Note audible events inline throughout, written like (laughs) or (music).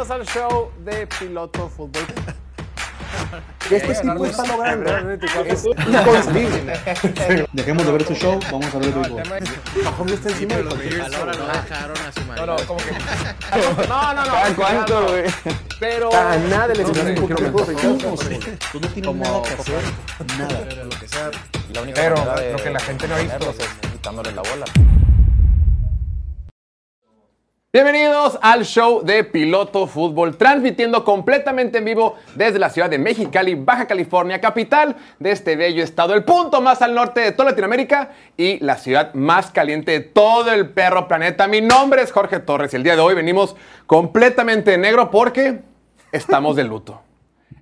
Bienvenidos al show de Piloto Fútbol. Este tipo está logrando es inconcebible. Dejemos de ver este show, vamos a ver tema es- Mahomes está encima de no ¿no? dejaron a su No, no, como que. (laughs) No, no, no. ¿Cada cuánto, güey? Pero. A nada sé, un quiero poquito ver. de Tú no tienes nada que hacer. Nada. La única Pero lo que la gente no ha visto. es quitándole la bola. Bienvenidos al show de Piloto Fútbol, transmitiendo completamente en vivo desde la ciudad de Mexicali, Baja California, capital de este bello estado, el punto más al norte de toda Latinoamérica y la ciudad más caliente de todo el perro planeta. Mi nombre es Jorge Torres y el día de hoy venimos completamente de negro porque estamos de luto.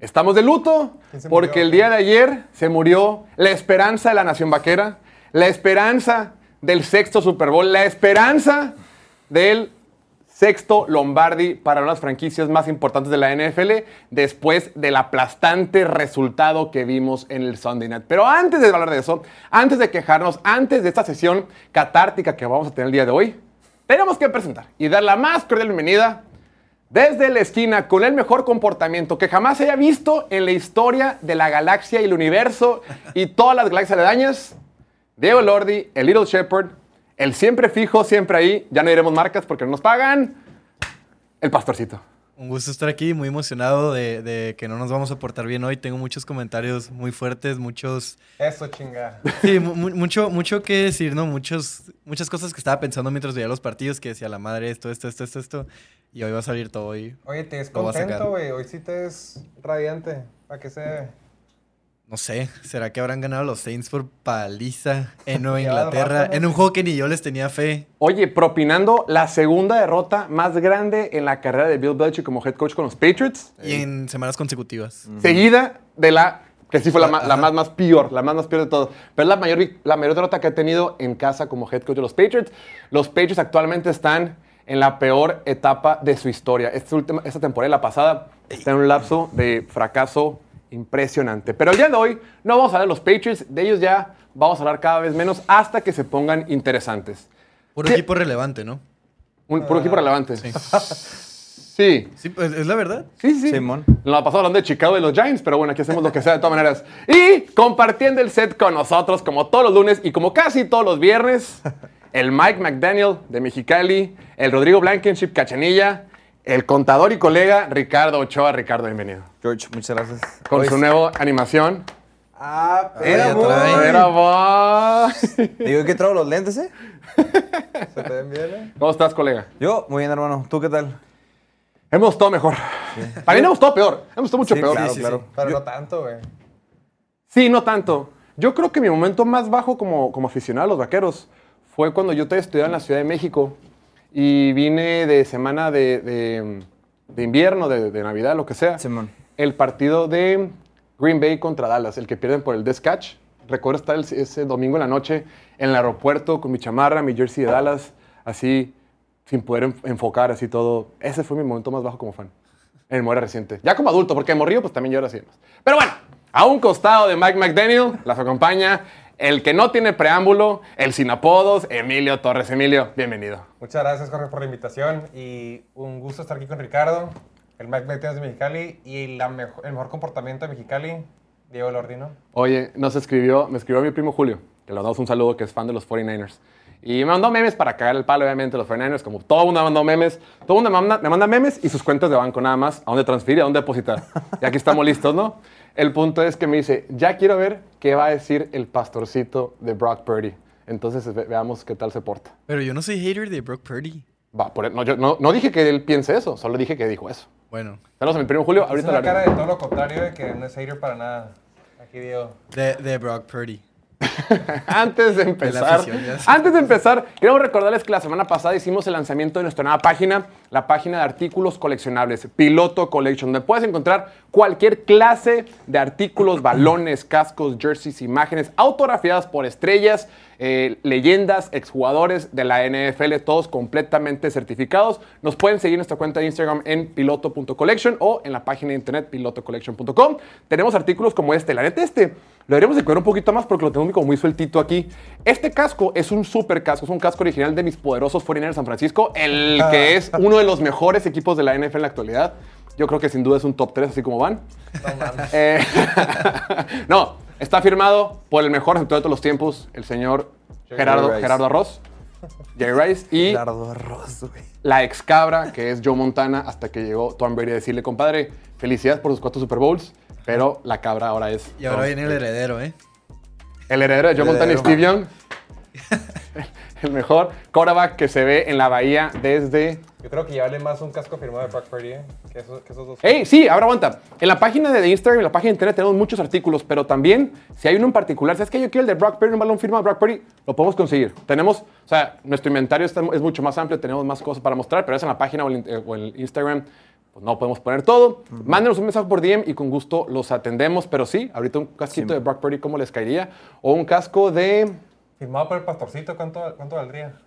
Estamos de luto porque el día de ayer se murió la esperanza de la nación vaquera, la esperanza del sexto Super Bowl, la esperanza del sexto Lombardi para las franquicias más importantes de la NFL después del aplastante resultado que vimos en el Sunday Night. Pero antes de hablar de eso, antes de quejarnos, antes de esta sesión catártica que vamos a tener el día de hoy, tenemos que presentar y dar la más cordial bienvenida desde la esquina con el mejor comportamiento que jamás haya visto en la historia de la galaxia y el universo y todas las galaxias aledañas. Diego Lordi, el Little Shepherd, el siempre fijo, siempre ahí, ya no diremos marcas porque no nos pagan, el pastorcito. Un gusto estar aquí, muy emocionado de, de que no nos vamos a portar bien hoy. Tengo muchos comentarios muy fuertes, muchos... Eso, chinga. Sí, mu- mu- mucho, mucho que decir, ¿no? Muchos, muchas cosas que estaba pensando mientras veía los partidos, que decía la madre esto, esto, esto, esto, esto. Y hoy va a salir todo y Oye, te es contento, güey. Hoy sí te es radiante. ¿Para qué se debe? No sé, ¿será que habrán ganado los Saints por paliza en (laughs) Nueva Inglaterra? En un juego que ni yo les tenía fe. Oye, propinando la segunda derrota más grande en la carrera de Bill Belichick como head coach con los Patriots, Y en semanas consecutivas. seguida de la que sí fue la, la más, más peor, la más, más peor de todos. Pero es la mayor, la mayor derrota que ha tenido en casa como head coach de los Patriots. Los Patriots actualmente están en la peor etapa de su historia. Esta, última, esta temporada, la pasada, está en un lapso de fracaso impresionante. Pero el día de hoy no vamos a hablar de los Patriots, de ellos ya vamos a hablar cada vez menos hasta que se pongan interesantes. Puro ¿Qué? equipo relevante, ¿no? Un puro equipo relevante. Sí. (laughs) Sí, Sí, pues es la verdad. sí, sí. Simón. Nos la pasamos hablando de Chicago y los Giants, pero bueno, aquí hacemos lo que sea de todas maneras. Y compartiendo el set con nosotros, como todos los lunes y como casi todos los viernes, el Mike McDaniel de Mexicali, el Rodrigo Blankenship Cachanilla, el contador y colega Ricardo Ochoa. Ricardo, bienvenido. George, muchas gracias. Con Hoy su es- nueva animación. Ah. Era vos. Digo que traigo los lentes, ¿eh? (laughs) Se te ven bien, ¿eh? ¿Cómo estás, colega? Yo, muy bien, hermano. ¿Tú qué tal? Hemos estado mejor. Para mí no hemos estado peor. Hemos estado mucho Sí, peor. claro, sí, claro. Pero Yo- no tanto, güey. Sí, no tanto. Yo creo que mi momento más bajo como, como aficionado a los vaqueros fue cuando yo todavía estudiaba en la Ciudad de México y vine de semana de, de- de invierno, de, de Navidad, lo que sea. Simón. El partido de Green Bay contra Dallas, el que pierden por el Catch. Recuerdo estar el- ese domingo en la noche en el aeropuerto con mi chamarra, mi jersey de Dallas, así, sin poder en- enfocar, así todo. Ese fue mi momento más bajo como fan. En Muere reciente. Ya como adulto, porque de morrillo pues también yo era así. Pero bueno, a un costado de Mike McDaniel, las acompaña el que no tiene preámbulo, el sin apodos, Emilio Torres. Emilio, bienvenido. Muchas gracias, Jorge, por la invitación. Y un gusto estar aquí con Ricardo, el Mike Martínez de Mexicali y la mejo- el mejor comportamiento de Mexicali, Diego Lordino. Oye, nos escribió, me escribió mi primo Julio, que le mandamos un saludo, que es fan de los 49ers. Y me mandó memes para cagar el palo, obviamente, los 49ers, como todo el mundo me mandó memes. Todo el mundo me manda, me manda memes y sus cuentas de banco nada más, a dónde transferir, a dónde depositar. Y aquí estamos listos, ¿no? El punto es que me dice, ya quiero ver qué va a decir el pastorcito de Brock Purdy. Entonces ve- veamos qué tal se porta. Pero yo no soy hater de Brock Purdy. Va, por, no, yo no, no dije que él piense eso, solo dije que dijo eso. Bueno, Saludos a mi primo Julio, ahorita la cara de todo lo contrario, de que no es hater para nada. Aquí, Diego. de, de Brock Purdy. (laughs) Antes de empezar, afición, antes de empezar, queremos recordarles que la semana pasada hicimos el lanzamiento de nuestra nueva página, la página de artículos coleccionables, Piloto Collection, donde puedes encontrar cualquier clase de artículos, (laughs) balones, cascos, jerseys, imágenes autografiadas por estrellas, eh, leyendas, exjugadores de la NFL, todos completamente certificados. Nos pueden seguir en nuestra cuenta de Instagram en piloto.collection o en la página de internet pilotocollection.com. Tenemos artículos como este. La neta, este Lo deberíamos de cuidar un poquito más porque lo tengo como muy sueltito aquí. Este casco es un super casco, es un casco original de mis poderosos 49ers San Francisco, el que es uno de los mejores equipos de la NFL en la actualidad. Yo creo que sin duda es un top 3, así como van. Eh, (laughs) no, está firmado por el mejor receptor de todos los tiempos, el señor Gerardo, Rice. Gerardo Arroz, Jerry Rice, y arroz, güey. la ex cabra, que es Joe Montana, hasta que llegó Tom Brady a decirle, compadre, felicidades por sus cuatro Super Bowls, pero la cabra ahora es Y ahora viene el heredero, ¿eh? el heredero de Joe Montana y. Steve Young. El (laughs) mejor quarterback que se ve en la bahía desde... Yo creo que ya vale más un casco firmado de Brock Purdy ¿eh? que, esos, que esos dos. ¡Ey! Sí, ahora aguanta. En la página de Instagram y en la página de internet tenemos muchos artículos, pero también, si hay uno en particular, ¿sabes que yo quiero el de Brock Purdy, un balón firmado de Brock Purdy? Lo podemos conseguir. Tenemos, o sea, nuestro inventario está- es mucho más amplio, tenemos más cosas para mostrar, pero es en la página o el, eh, o el Instagram. Pues no podemos poner todo. Mándenos un mensaje por DM y con gusto los atendemos. Pero sí, ahorita un casquito de Brock Purdy, ¿cómo les caería? O un casco de. Firmado por el pastorcito, ¿cuánto, cuánto valdría?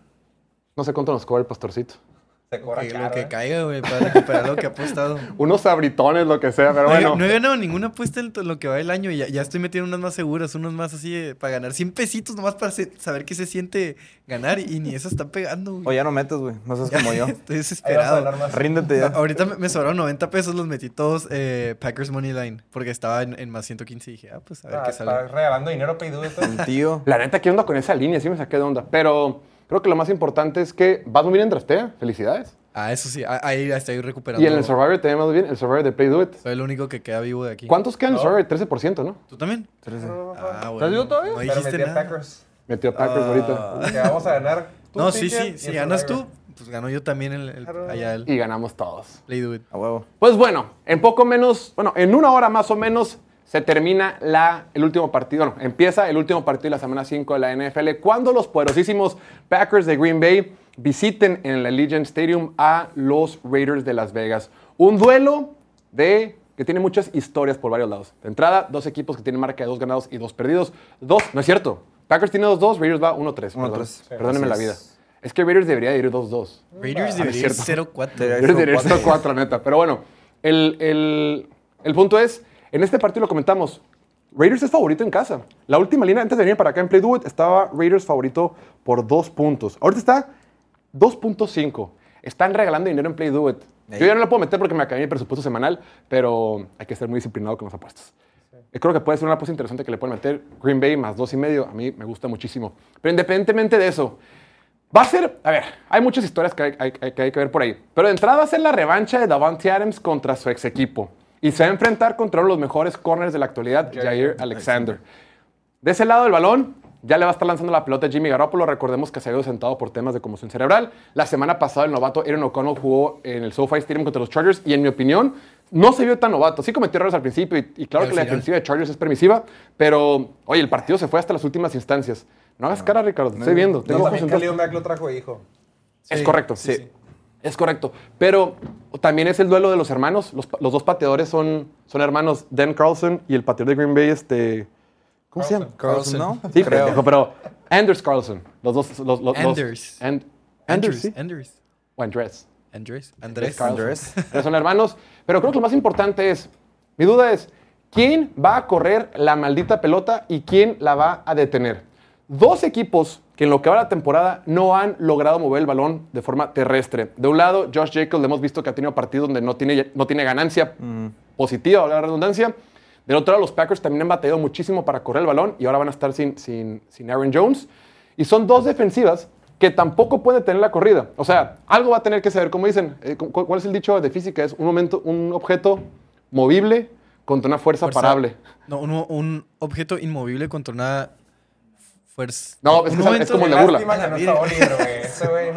No sé cuánto nos cobra el pastorcito. Se cobra caro, lo que ¿eh? caiga, güey, para recuperar lo que ha apostado. (laughs) Unos abritones, lo que sea, pero No, he- bueno. no he ganado ninguna apuesta en lo que va el año y ya, ya estoy metiendo unas más seguras, unas más así eh, para ganar 100 pesitos nomás para se- saber qué se siente ganar y, ni eso está pegando, güey. O ya no metes, güey. No seas como yo. (laughs) Estoy desesperado. Ríndete ya. Ahorita me, me sobraron 90 pesos, los metí todos eh, Packers Money Line porque estaba en, en más 115 y dije, ah, pues a ver Ah, qué sale. regalando dinero. El (laughs) tío. La neta, ¿qué onda con esa línea? Sí me saqué de onda. Pero creo que lo más importante es que vas muy bien en draftea. Felicidades. Ah, eso sí, a- ahí estoy recuperando. Y en el Survivor también muy bien. El Survivor de Play Do It. Soy el único que queda vivo de aquí. ¿Cuántos quedan en el Survivor? 13%, ¿no? ¿Tú también? Trece. Ah, bueno. ¿Estás vivo todavía? No Pero dijiste metí a nada. Packers. Metió Packers ahorita. Que vamos a ganar. tú, No, sí, sí. y Si ganas tú, pues gano yo también el, el- allá el Y ganamos todos. Play Do It. A huevo. Pues bueno, en poco menos, bueno, en una hora más o menos se termina la, el último partido, no, empieza el último partido de la semana 5 de la NFL cuando los poderosísimos Packers de Green Bay visiten en el Allegiant Stadium a los Raiders de Las Vegas. Un duelo de que tiene muchas historias por varios lados. De entrada, dos equipos que tienen marca de dos ganados y dos perdidos. Dos, no es cierto. Packers tiene 2-2, Raiders va 1-3. perdón. 1-3. Sí. Perdónenme la vida. es. Que Raiders debería ir 2-2. Raiders Ah, debería es ir cierto. 0-4. Debería Eres de cuatro. 4, neta. Pero bueno, el, el- el punto es, en este partido lo comentamos, Raiders es favorito en casa. La última línea, antes de venir para acá en Play Do It, estaba Raiders favorito por dos puntos. Ahorita está 2.5. Están regalando dinero en Play Do It. Yo ya no lo puedo meter porque me acabé mi presupuesto semanal, pero hay que ser muy disciplinado con las apuestas. Creo que puede ser una apuesta interesante que le pueden meter Green Bay más dos y medio. A mí me gusta muchísimo. Pero independientemente de eso, Va a ser, a ver, hay muchas historias que hay, hay- hay- que hay que ver por ahí. Pero de entrada va a ser la revancha de Davante Adams contra su ex equipo. Y se va a enfrentar contra uno de los mejores corners de la actualidad, Jair Alexander. De ese lado del balón, ya le va a estar lanzando la pelota a Jimmy Garoppolo. Recordemos que se ha ido sentado por temas de conmoción cerebral. La semana pasada el novato Aaron O'Connell jugó en el SoFi Stadium contra los Chargers y en mi opinión no se vio tan novato. Sí cometió errores al principio y, y claro que la defensiva de Chargers es permisiva, pero oye, el partido se fue hasta las últimas instancias. No hagas cara, Ricardo. te Estoy viendo. No, Tengo también Mack lo trajo hijo. Es Sí, correcto, sí, sí. sí. Es correcto. Pero también es el duelo de los hermanos. Los, los dos pateadores son, son hermanos, Dan Carlson y el pateador de Green Bay, este... ¿Cómo se llama? Carlson, ¿no? Sí, Creo. pero Anders Carlson. Los dos... Los, los, los- Anders. And- Anders, sí. Andrews. O Andrés. Andrés. Andrés. Carlson. Andrés. Pero son hermanos. Pero creo que lo más importante es, mi duda es, ¿quién va a correr la maldita pelota y quién la va a detener? Dos equipos que en lo que va la temporada no han logrado mover el balón de forma terrestre. De un lado, Josh Jacobs, le hemos visto que ha tenido partidos donde no tiene, no tiene ganancia positiva, valga la redundancia. Del otro lado, los Packers también han batallado muchísimo para correr el balón y ahora van a estar sin, sin, sin Aaron Jones. Y son dos defensivas que tampoco pueden tener la corrida. O sea, algo va a tener que saber, como dicen, eh, cu- ¿cuál es el dicho de física? Es un, momento, un objeto movible contra una fuerza, Fuerza- parable. No, un, un objeto inmovible contra una fuerza. No, es un que es- es momento- como de burla. No está Oliver,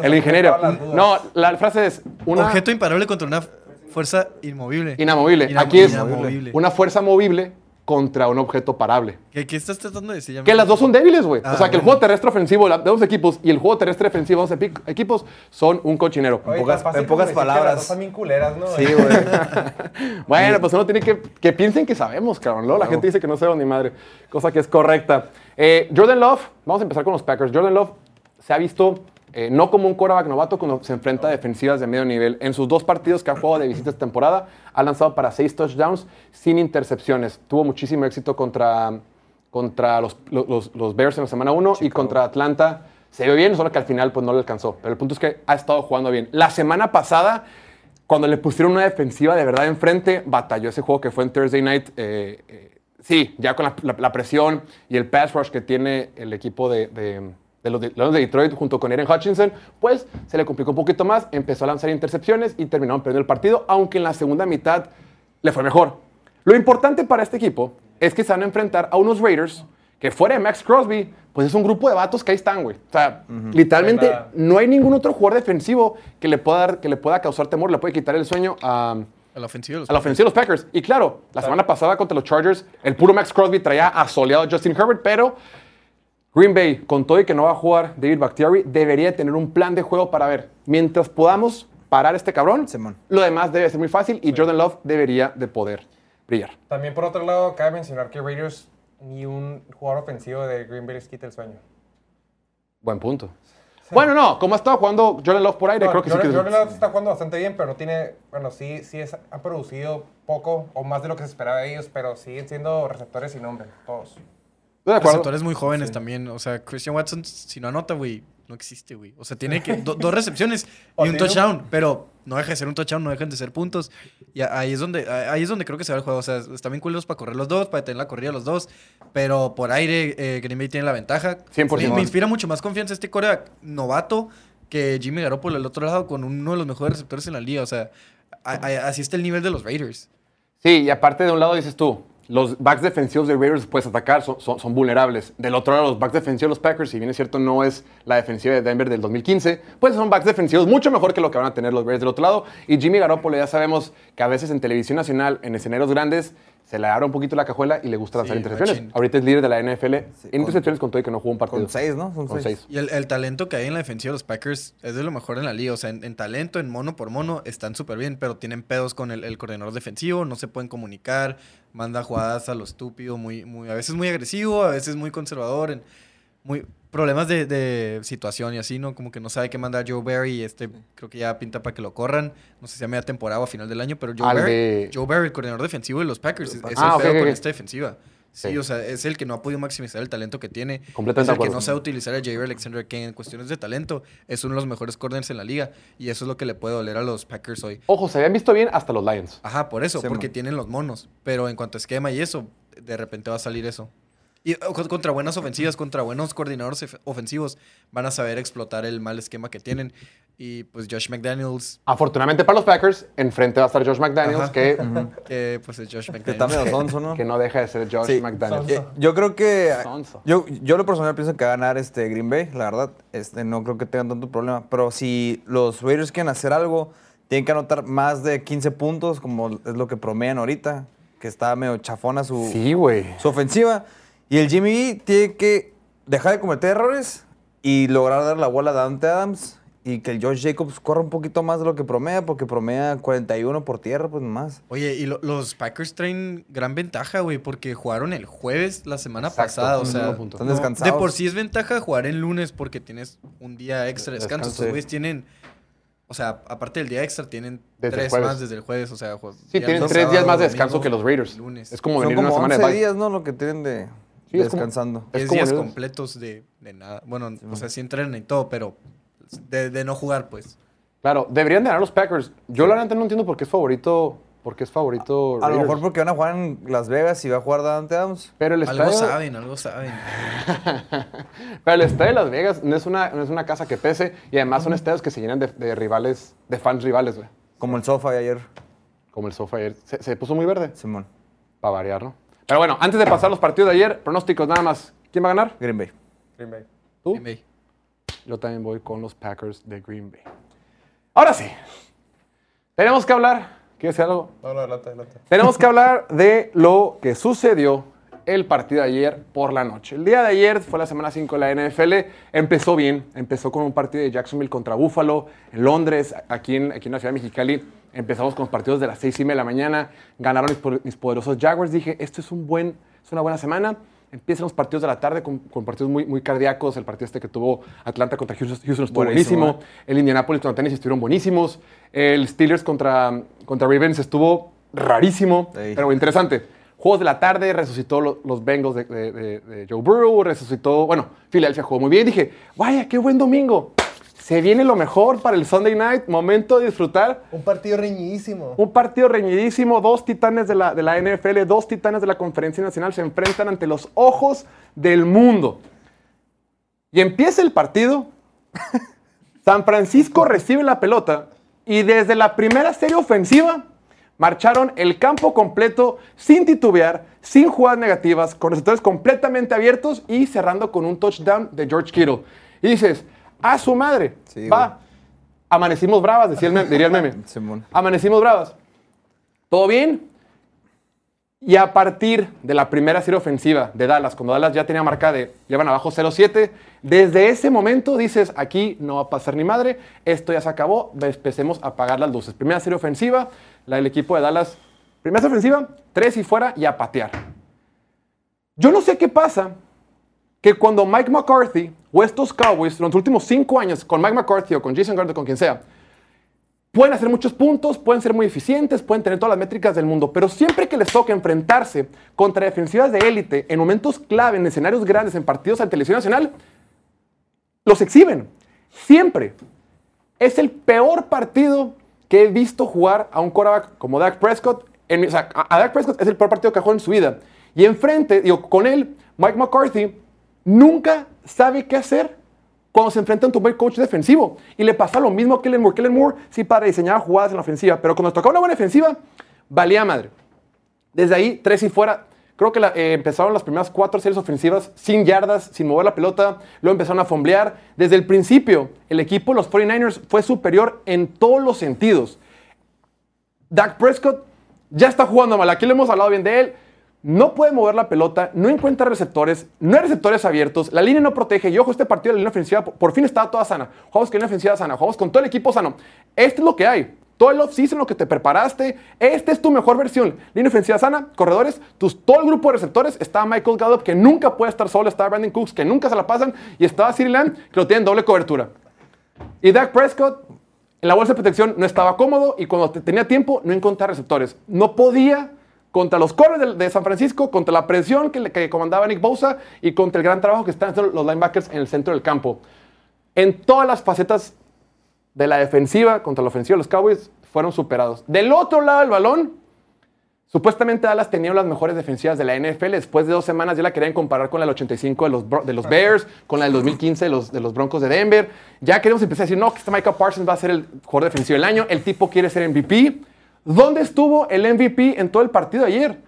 El ingeniero. No, la frase es una Objeto imparable contra una fuerza inmovible. inamovible. Inam- Aquí es inamovible. una fuerza movible contra un objeto parable. ¿Qué, qué estás tratando de decir? Que las dos son débiles, güey. Ah, o sea, que el juego terrestre ofensivo de dos equipos y el juego terrestre defensivo de dos equipos son un cochinero. Oye, pocas- en pocas palabras. Las dos también culeras, ¿no? Sí, güey. (laughs) Bueno, pues uno tiene que que piensen que sabemos, cabrón. Luego la gente dice que no sabemos ni madre, cosa que es correcta. Eh, Jordan Love, vamos a empezar con los Packers. Jordan Love se ha visto eh, no como un quarterback novato cuando se enfrenta a defensivas de medio nivel. En sus dos partidos que ha jugado de visita esta temporada, ha lanzado para seis touchdowns sin intercepciones. Tuvo muchísimo éxito contra, contra los, los- Bears en la semana 1 los, los- los Bears en la semana 1 y contra Atlanta se vio bien, solo que al final pues no le alcanzó. Pero el punto es que ha estado jugando bien. La semana pasada, cuando le pusieron una defensiva de verdad enfrente, batalló ese juego que fue en Thursday Night. eh, eh, sí, ya con la, la- la presión y el pass rush que tiene el equipo de, de- de los de, Detroit junto con Aaron Hutchinson, pues se le complicó un poquito más, empezó a lanzar intercepciones y terminaron perdiendo el partido, aunque en la segunda mitad le fue mejor. Lo importante para este equipo es que se van a enfrentar a unos Raiders que fuera de Max Crosby, pues es un grupo de vatos que ahí están, güey. O sea, literalmente no hay ningún otro jugador defensivo que le pueda, dar, que le pueda causar temor, le puede quitar el sueño a, A la ofensiva. de los a la ofensiva de los Packers. Y claro, la semana pasada contra los Chargers, el puro Max Crosby traía asoleado a Justin Herbert, pero Green Bay, con todo y que no va a jugar David Bakhtiari, debería tener un plan de juego para ver, mientras podamos parar a este cabrón, Simón. lo demás debe ser muy fácil y Jordan Love debería de poder brillar. También por otro lado, cabe mencionar que Raiders ni un jugador ofensivo de Green Bay les quita el sueño. Buen punto. Bueno, no, como ha estado jugando Jordan Love por aire, No, creo que Jordan, sí que... Jordan Love está jugando bastante bien, pero no tiene, bueno, sí, sí es, han producido poco o más de lo que se esperaba de ellos, pero siguen siendo receptores sin nombre, todos. De receptores muy jóvenes también. O sea, Christian Watson, si no anota, güey, no existe, güey. O sea, tiene que do- dos recepciones (laughs) y un touchdown, pero no deja de ser un touchdown, no dejan de ser puntos. Y ahí es donde ahí es donde creo que se va el juego. O sea, están bien culeros para correr los dos, para detener la corrida los dos, pero por aire eh, Green Bay tiene la ventaja. 100%. Me, me inspira mucho más confianza este coreback novato que Jimmy Garoppolo al otro lado con uno de los mejores receptores en la liga. O sea, a- a- así está el nivel de los Raiders. Sí, y aparte de un lado dices tú, los backs defensivos de Raiders puedes atacar, son, son- vulnerables. Del otro lado, los backs defensivos de los Packers, si bien es cierto no es la defensiva de Denver del 2015, pues son backs defensivos mucho mejor que lo que van a tener los Raiders del otro lado. Y Jimmy Garoppolo ya sabemos que a veces en televisión nacional, en escenarios grandes, se le abre un poquito la cajuela y le gusta lanzar Sí, intercepciones. machín. Ahorita es líder de la NFL en con- intercepciones con todo y que no jugó un partido. Con seis, ¿no? Son Con seis. seis. Y el, el talento que hay en la defensiva de los Packers es de lo mejor en la liga. O sea, en, en talento, en mono por mono, están súper bien, pero tienen pedos con el, el coordinador defensivo, no se pueden comunicar, manda jugadas a lo estúpido, muy, muy, a veces muy agresivo, a veces muy conservador, en, muy problemas de, de situación y así, ¿no? Como que no sabe qué mandar Joe Barry y este creo que ya pinta para que lo corran. No sé si a media temporada o a final del año, pero Joe Al Barry, de- Joe Barry, el coordinador defensivo de los Packers, es, es Ah, el ok, pedo ok, con esta defensiva. Sí, Sí. o sea, es el que no ha podido maximizar el talento que tiene. Completamente es de el que no sabe utilizar a Jair Alexander, que en cuestiones de talento es uno de los mejores corners en la liga. Y eso es lo que le puede doler a los Packers hoy. Ojo, se habían visto bien hasta los Lions. Ajá, por eso, Sí, porque man. tienen los monos. Pero en cuanto a esquema y eso, de repente va a salir eso. Y con- contra buenas ofensivas, contra buenos coordinadores ofensivos, van a saber explotar el mal esquema que tienen. Y pues Josh McDaniels, Afortunadamente para los Packers, enfrente va a estar Josh McDaniels, Ajá. que, que pues es Josh Que está McDaniels. medio sonso, ¿no? (laughs) que no deja de ser Josh Sí. McDaniels. Eh, yo creo que. Sonso. Yo, yo lo personal pienso que va a ganar este Green Bay, la verdad. Este, no creo que tengan tanto problema. Pero si los Raiders quieren hacer algo, tienen que anotar más de 15 puntos, como es lo que promedian ahorita, que está medio chafona su, Sí, güey. su ofensiva. Y el Jimmy tiene que dejar de cometer errores y lograr dar la bola a Dante Adams y que el Josh Jacobs corra un poquito más de lo que promedia, porque promedia 41 por tierra, pues más. Oye, y lo- los Packers traen gran ventaja, güey, porque jugaron el jueves la semana Exacto, pasada. O sea, punto. Están descansados. de por sí es ventaja jugar el lunes porque tienes un día extra de descanso. Estos güeyes tienen, o sea, aparte del día extra, tienen Desde tres más desde el jueves. O sea, Sí, tienen tres días más de descanso domingo, que los Raiders. Lunes. Es como Son venir una semana 11 de días, ¿no? Lo que tienen de, Sí, es como- descansando. es días completos de, de nada. Bueno, o sea, sí entrenan y todo, pero de, de no jugar, pues. Claro, deberían de ganar los Packers. Yo la verdad no entiendo por qué es favorito, por qué es favorito A lo mejor porque van a jugar en Las Vegas y va a jugar Dante Adams. Pero el Algo estadio, saben, algo saben. (laughs) pero el estadio de Las Vegas no es una, no es una casa que pese y además son estadios que se llenan de, de rivales, de fans rivales, güey. Como el sofá de ayer, Como el sofá ayer. Se, se puso muy verde, Simón. para variar, ¿no? Pero bueno, antes de pasar los partidos de ayer, pronósticos nada más. ¿Quién va a ganar? Green Bay. Green Bay. ¿Tú? Green Bay. Yo también voy con los Packers de Green Bay. Ahora sí, tenemos que hablar. ¿Quieres decir algo? No, no, adelante, adelante. Tenemos que hablar de lo que sucedió el partido de ayer por la noche. El día de ayer fue la semana 5 de la NFL. Empezó bien. Empezó con un partido de Jacksonville contra Buffalo en Londres, aquí en, aquí en la ciudad de Mexicali. Empezamos con los partidos de las 6 y media de la mañana. Ganaron mis, po- mis poderosos Jaguars. Dije, esto es, un buen, es una buena semana. Empiezan los partidos de la tarde con, con partidos muy, muy cardíacos. El partido este que tuvo Atlanta contra Houston, Houston estuvo Buenísimo, buenísimo. El Indianapolis contra Tennessee estuvieron buenísimos. El Steelers contra, contra Ravens estuvo rarísimo, Sí. pero interesante. Juegos de la tarde, resucitó lo- los Bengals de, de- de- de Joe Burrow, resucitó, bueno, Filadelfia jugó muy bien. Dije, vaya, qué buen domingo. Se viene lo mejor para el Sunday night, momento de disfrutar. Un partido reñidísimo. Un partido reñidísimo, dos titanes de la, de la NFL, dos titanes de la Conferencia Nacional se enfrentan ante los ojos del mundo. Y empieza el partido, (laughs) San Francisco recibe la pelota y desde la primera serie ofensiva marcharon el campo completo sin titubear, sin jugadas negativas, con receptores completamente abiertos y cerrando con un touchdown de George Kittle. Y dices, a su madre, Sí, va, amanecimos bravas, decía el meme- diría el meme. (laughs) Simón. Amanecimos bravas. ¿Todo bien? Y a partir de la primera serie ofensiva de Dallas, cuando Dallas ya tenía marcada de llevan abajo 0-7, desde ese momento dices, aquí no va a pasar ni madre, esto ya se acabó, empecemos a apagar las luces. Primera serie ofensiva, la del equipo de Dallas, primera serie ofensiva, tres y fuera y a patear. Yo no sé qué pasa que cuando Mike McCarthy o estos Cowboys, los últimos cinco años, con Mike McCarthy o con Jason Garrett o con quien sea, pueden hacer muchos puntos, pueden ser muy eficientes, pueden tener todas las métricas del mundo, pero siempre que les toca enfrentarse contra defensivas de élite en momentos clave, en escenarios grandes, en partidos de televisión nacional, los exhiben. Siempre. Es el peor partido que he visto jugar a un quarterback como Dak Prescott. En o sea, a Dak Prescott es el peor partido que ha jugado en su vida. Y enfrente, digo, con él, Mike McCarthy nunca sabe qué hacer cuando se enfrenta a un buen coach defensivo. Y le pasa lo mismo a Kellen Moore. Kellen Moore sí para diseñar jugadas en la ofensiva, pero cuando tocaba una buena defensiva, valía madre. Desde ahí, tres y fuera. Creo que eh, empezaron las primeras cuatro series ofensivas sin yardas, sin mover la pelota. Luego empezaron a fomblear. Desde el principio, el equipo los 49ers fue superior en todos los sentidos. Dak Prescott ya está jugando mal. Aquí le hemos hablado bien de él. No puede mover la pelota, no encuentra receptores, no hay receptores abiertos, la línea no protege. Y ojo, este partido de la línea ofensiva por- fin estaba toda sana. Jugamos con línea ofensiva sana, jugamos con todo el equipo sano. Esto es lo que hay. Todo el offseason, lo que te preparaste, esta es tu mejor versión. Línea ofensiva sana, corredores, tus, todo el grupo de receptores. Está Michael Gallup, que nunca puede estar solo. Está Brandon Cooks, que nunca se la pasan. Y estaba Siri Lamb, que lo tienen doble cobertura. Y Dak Prescott, en la bolsa de protección, no estaba cómodo y cuando te- tenía tiempo no encontraba receptores. No podía contra los corners de, San Francisco, contra la presión que, que comandaba Nick Bosa y contra el gran trabajo que están haciendo los linebackers en el centro del campo. En todas las facetas de la defensiva contra la ofensiva, los Cowboys fueron superados. Del otro lado del balón, Supuestamente Dallas tenía las mejores defensivas de la NFL. Después de dos semanas ya la querían comparar con la del 85 de los, Bears, con la del 2015 de los, de los Broncos de Denver. Ya queremos empezar a decir, no, que este Michael Parsons va a ser el jugador defensivo del año. El tipo quiere ser MVP. ¿Dónde estuvo el MVP en todo el partido ayer?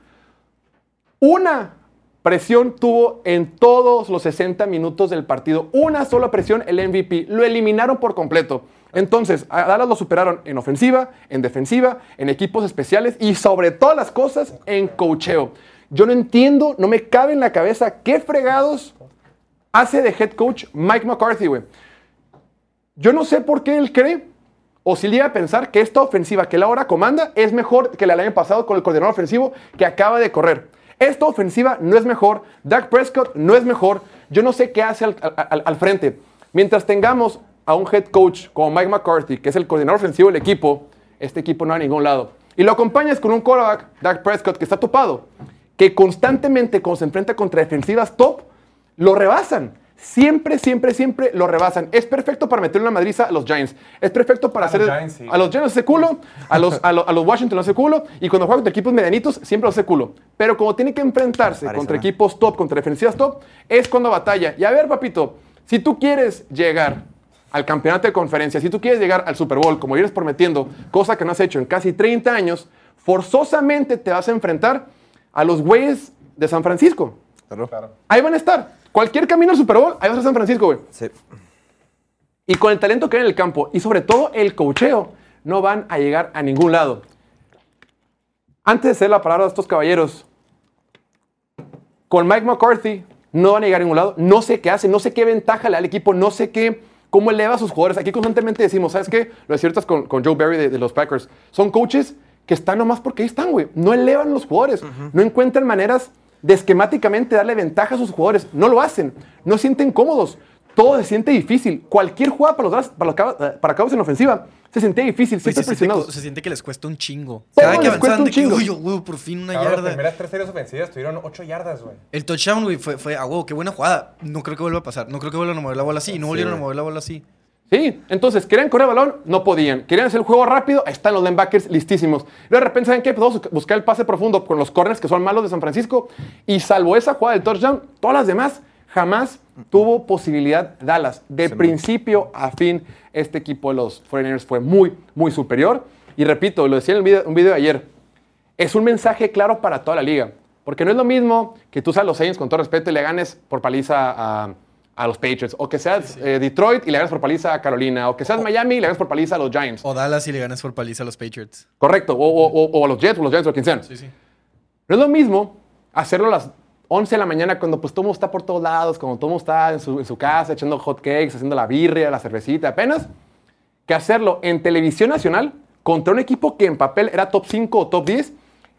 Una presión tuvo en todos los 60 minutos del partido. Una sola presión el MVP. Lo eliminaron por completo. Entonces, a Dallas lo superaron en ofensiva, en defensiva, en equipos especiales y sobre todas las cosas en cocheo. Yo no entiendo, no me cabe en la cabeza qué fregados hace de head coach Mike McCarthy. Yo no sé por qué él cree o si llega a pensar que esta ofensiva que él ahora comanda es mejor que la del año pasado con el coordinador ofensivo que acaba de correr. Esta ofensiva no es mejor, Dak Prescott no es mejor, yo no sé qué hace al frente. Mientras tengamos a un head coach como Mike McCarthy, que es el coordinador ofensivo del equipo, este equipo no va a ningún lado. Y lo acompañas con un quarterback, Dak Prescott, que está topado, que constantemente cuando se enfrenta contra defensivas top, lo rebasan. Siempre, siempre, siempre lo rebasan. Es perfecto para meterle una madriza a los Giants. Es perfecto para A hacer. los Giants, sí. A los Giants hace culo. A los, a, lo- a los Washington hace culo. Y cuando juega contra equipos medianitos, siempre lo hace culo. Pero como tiene que enfrentarse Parece, contra ¿no? equipos top, contra defensivas top, es cuando batalla. Y a ver, papito, si tú quieres llegar al campeonato de conferencia, si tú quieres llegar al Super Bowl, como vienes prometiendo, cosa que no has hecho en casi 30 años, forzosamente te vas a enfrentar a los güeyes de San Francisco. Claro. Ahí van a estar. Cualquier camino al Super Bowl, ahí vas a San Francisco, güey. Sí. Y con el talento que hay en el campo y sobre todo el cocheo, no van a llegar a ningún lado. Antes de hacer la palabra de estos caballeros, con Mike McCarthy no van a llegar a ningún lado. No sé qué hace, no sé qué ventaja le da al equipo, no sé qué, cómo eleva a sus jugadores. Aquí constantemente decimos, ¿sabes qué? Lo decía ahorita con, con Joe Barry de, de los Packers. Son coaches que están nomás porque ahí están, güey. No elevan los jugadores. No encuentran maneras de esquemáticamente darle ventaja a sus jugadores. No lo hacen. No se sienten cómodos. todo se siente difícil. Cualquier jugada para los, para los, Cowboys- eh, para en ofensiva se sentía difícil, siempre se, siente, se siente que les cuesta un chingo. Todo Cada que les cuesta avanzaban de que, uy, güey, por fin una Cabrón, las yarda. primeras tres series ofensivas tuvieron 8 yardas, güey. El touchdown, güey, fue, fue, ah, wow, qué buena jugada. No creo que vuelva a pasar. No creo que vuelvan a mover la bola así. No volvieron a mover la bola así. Sí, entonces querían correr el balón, no podían. Querían hacer el juego rápido, ahí están los linebackers listísimos. Y de repente, ¿saben qué? Pues vamos a buscar el pase profundo con los corners que son malos de San Francisco. Y salvo esa jugada del touchdown, todas las demás jamás tuvo posibilidad Dallas. De principio a fin, este equipo de los 49ers fue muy, muy superior. Y repito, lo decía en el video, un video de ayer, es un mensaje claro para toda la liga. Porque no es lo mismo que tú seas los Saints con todo respeto y le ganes por paliza a, a los Patriots. O que seas eh, Detroit y le ganes por paliza a Carolina. O que seas Miami y le ganes por paliza a los Giants. O Dallas y le ganas por paliza a los Patriots. Correcto. O, o- o- o a los Jets o los Giants o quien sean. Sí, sí. No es lo mismo hacerlo a las 11 de la mañana cuando pues todo mundo está por todos lados, cuando todo mundo está en su, en su casa echando hot cakes, haciendo la birria, la cervecita apenas, que hacerlo en televisión nacional contra un equipo que en papel era top 5 o top 10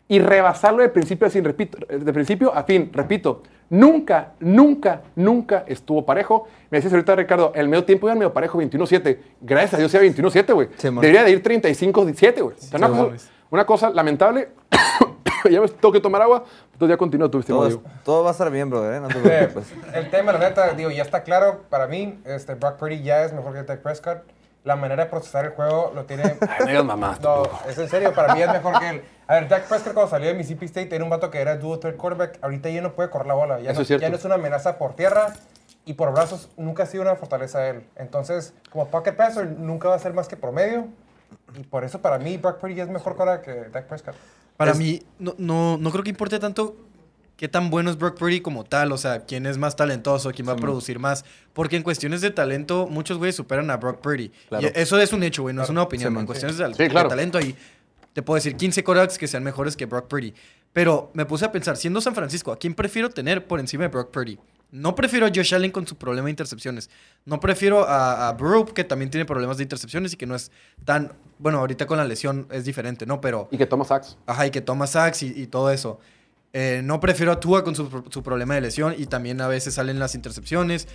y rebasarlo de principio a fin, repito, de principio a fin, repito, nunca, nunca, nunca estuvo parejo. Me decías ahorita, Ricardo, el medio tiempo iba medio parejo 21-7. Gracias a Dios sea 21-7, güey. Debería de ir 35-17, güey. Una, cosa, mames. una cosa lamentable. (coughs) ya me tengo que tomar agua. Entonces ya continúa tu estimado Todo, todo va a estar bien, brother, ¿eh? No te preocupes. el tema, la neta, digo, ya está claro para mí. Este, Brock Purdy ya es mejor que Dak Prescott. La manera de procesar el juego lo tiene. (laughs) Ay, no digas mamá. No, es en serio, para mí es mejor que él. A ver, Dak Prescott cuando salió de Mississippi State era un vato que era dual third quarterback. Ahorita ya no puede correr la bola. Ya, Eso no, es cierto. ya no es una amenaza por tierra y por brazos. Nunca ha sido una fortaleza de él. Entonces, como pocket passer, nunca va a ser más que promedio. Y por eso para mí Brock Purdy es mejor ahora que Dak Prescott. Para Es- mí, no, no, no creo que importe tanto qué tan bueno es Brock Purdy como tal. O sea, quién es más talentoso, quién va a producir más. Porque en cuestiones de talento, muchos güeyes superan a Brock Purdy. Claro. Y eso es un hecho, güey, no es una opinión. Sí, en cuestiones de, Sí, de claro. talento, ahí te puedo decir 15 quarterbacks que sean mejores que Brock Purdy. Pero me puse a pensar, siendo San Francisco, ¿a quién prefiero tener por encima de Brock Purdy? No prefiero a Josh Allen con su problema de intercepciones. No prefiero a, a Burrow, que también tiene problemas de intercepciones y que no es tan... Bueno, ahorita con la lesión es diferente, ¿no? Pero... Y que toma sacks. Ajá, y que toma sacks y, y todo eso. Eh, no prefiero a Tua con su, su problema de lesión y también a veces salen las intercepciones.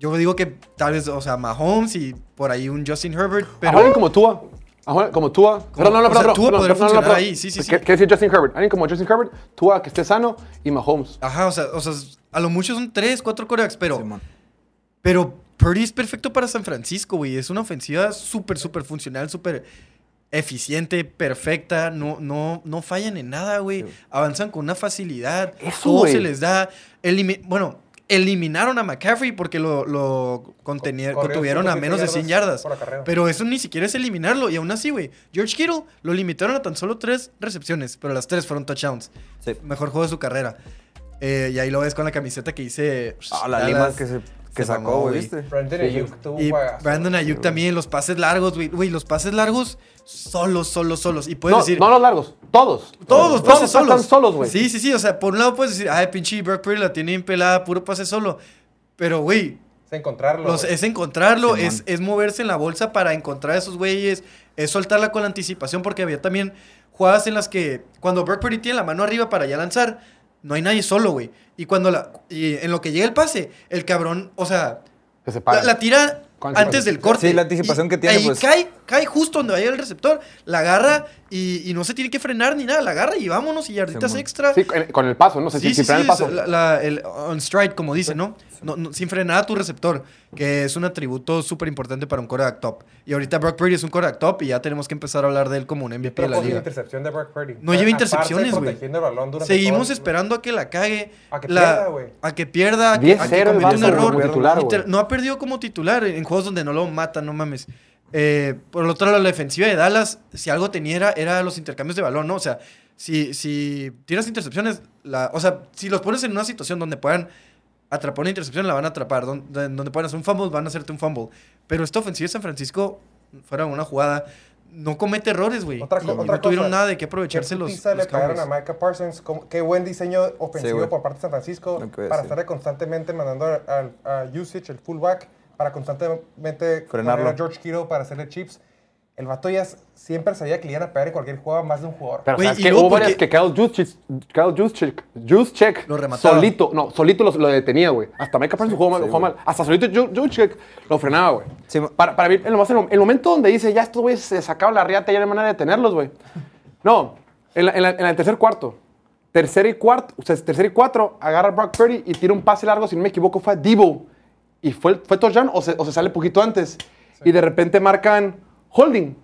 Yo digo que tal vez, o sea, Mahomes y por ahí un Justin Herbert, A pero... alguien como Tua. como Tua. Perdón, no, no, o sea, perdón, Tua podría no, funcionar ahí, sí, sí, sí. ¿Qué, qué decir Justin Herbert? Alguien como Justin Herbert, Tua que esté sano y Mahomes. Ajá, o sea, o sea, a lo mucho son tres, cuatro corebacks, pero... Pero Purdy es perfecto para San Francisco, güey. Es una ofensiva súper, súper funcional, súper eficiente, perfecta. No, no, no fallan en nada, güey. Avanzan con una facilidad. Eso, todo güey. se les da. Elimi- bueno, eliminaron a McCaffrey porque lo, lo contuvieron a 107 menos de 100 yardas. Pero eso ni siquiera es eliminarlo. Y aún así, güey. George Kittle lo limitaron a tan solo tres recepciones, pero las tres fueron touchdowns. Sí. Mejor juego de su carrera. Eh, y ahí lo ves con la camiseta que dice... Ah, la Dallas. lima que, se, que se sacó, güey. ¿viste? Brandon Ayuk tuvo Y. Brandon Ayuk también, los pases largos, güey. Güey, los pases largos, solos, solos, solos. Y puedes No, decir, no los largos, todos. todos los pases todos solos. están solos, güey. Sí, sí, sí. O sea, por un lado puedes decir, ay, pinche Brock Purdy la tiene bien pelada, puro pase solo. Pero, güey, Es encontrarlo. los- es encontrarlo, es, es moverse en la bolsa para encontrar a esos güeyes, es soltarla con la anticipación, porque había también jugadas en las que cuando Brock Purdy tiene la mano arriba para ya lanzar, no hay nadie solo, güey. Y cuando la, y en lo que llega el pase, el cabrón, o sea, Se separa. la, la tira antes del corte. Sí, la anticipación Y que tiene, Ahí pues. cae, cae justo donde vaya el receptor, la agarra y, y no se tiene que frenar ni nada, la agarra y vámonos y yarditas extra. Sí, con el paso, no sé Sí, si sí, el paso. la- el on stride, como dice, ¿no? No, no, Sin frenar a tu receptor, que es un atributo súper importante para un quarterback top. Y ahorita Brock Purdy es un quarterback top y ya tenemos que empezar a hablar de él como un MVP de la liga. intercepción de Brock Purdy. No lleva intercepciones, güey. protegiendo el balón durante Seguimos todo- esperando a que la cague. A que la- pierda, güey. A que pierda, a que, 10-0 a que el cometa un error. titular, te- no ha perdido como titular en juegos donde no lo matan, no mames. Eh, por el otro lado, la defensiva de Dallas, si algo tenía era, era los intercambios de balón, ¿no? O sea, si, si tiras intercepciones, la, o sea, si los pones en una situación donde puedan atrapar una intercepción, la van a atrapar. Donde, donde puedan hacer un fumble, van a hacerte un fumble. Pero esta ofensiva de San Francisco, fuera una jugada, no comete errores, güey. Otra, co- otra no tuvieron cosa, nada de qué aprovecharse ¿Qué los, los le pagaron a. Micah Parsons? ¿Cómo- Qué buen diseño ofensivo güey. por parte de San Francisco a para decir. estarle constantemente mandando al a usage, el fullback, para constantemente Frenarlo. poner a George Kittle para hacerle chips. El vato ya siempre sabía que le iban a pegar en cualquier juego a más de un jugador. Pero Güey, sabes y que hubo varias que Kyle Juszczyk, Lo remataba. solito, no, solito lo, lo detenía, güey. Hasta Micah Parsons jugó mal, jugó mal. Hasta solito Ju- Juszczyk lo frenaba, güey. Sí, para, para mí, el, el- el momento donde dice, ya estos güeyes se sacaron la riata, ya no hay manera de detenerlos, güey. No, en, la- en la- en el tercer cuarto. Tercer y cuarto, o sea, tercer y cuatro, agarra a Brock Purdy y tira un pase largo, si no me equivoco, fue a Debo. Y fue, fue touchdown o se, o se sale poquito antes. Y de repente marcan holding.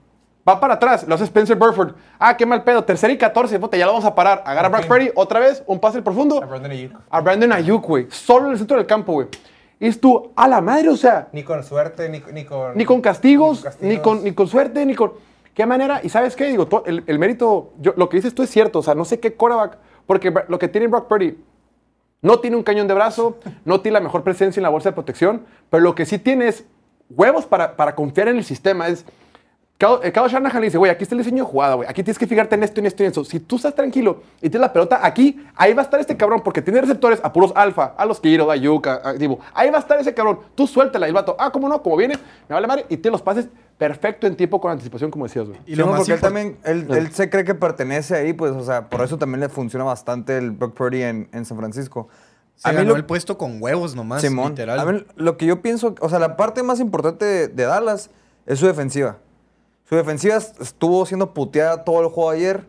Va para atrás, lo hace Spencer Burford. Ah, qué mal pedo. Tercer y 14, puta, ya lo vamos a parar. Agarra a Brock Ok. Purdy, otra vez, un pase profundo. A Brandon Ayuk. A Brandon Ayuk, güey. Solo en el centro del campo, güey. Y es tú, a la madre, o sea, Ni con suerte, ni, ni con... ni con castigos, ni ni con, ni con suerte, ni con... ¿Qué manera? ¿Y sabes qué? Digo, el, el mérito, yo, lo que dices tú es cierto, o sea, no sé qué quarterback, porque lo que tiene Brock Purdy, no tiene un cañón de brazo, (laughs) no tiene la mejor presencia en la bolsa de protección, pero lo que sí tiene es huevos para, para confiar en el sistema, es... Kyle eh, Shanahan le dice, güey, aquí está el diseño de jugada, güey. Aquí tienes que fijarte en esto, en esto y en eso. Si tú estás tranquilo y tienes la pelota aquí, ahí va a estar este cabrón, porque tiene receptores a puros alfa, a los Kiro, a Yuka, a Divo. Ahí va a estar ese cabrón. Tú suéltala y el vato, ah, ¿cómo no? Como viene, me vale madre. Y tiene los pases perfecto en tiempo con anticipación, como decías, güey. Y Sí, lo no, más porque él también, él, él se cree que pertenece ahí, pues, o sea, por eso también le funciona bastante el Brock Purdy en, en San Francisco. Se mí ganó lo- el puesto con huevos nomás, Simón, literal. a mí lo que yo pienso, o sea, la parte más importante de, de Dallas es su defensiva. Su defensiva est- estuvo siendo puteada todo el juego ayer.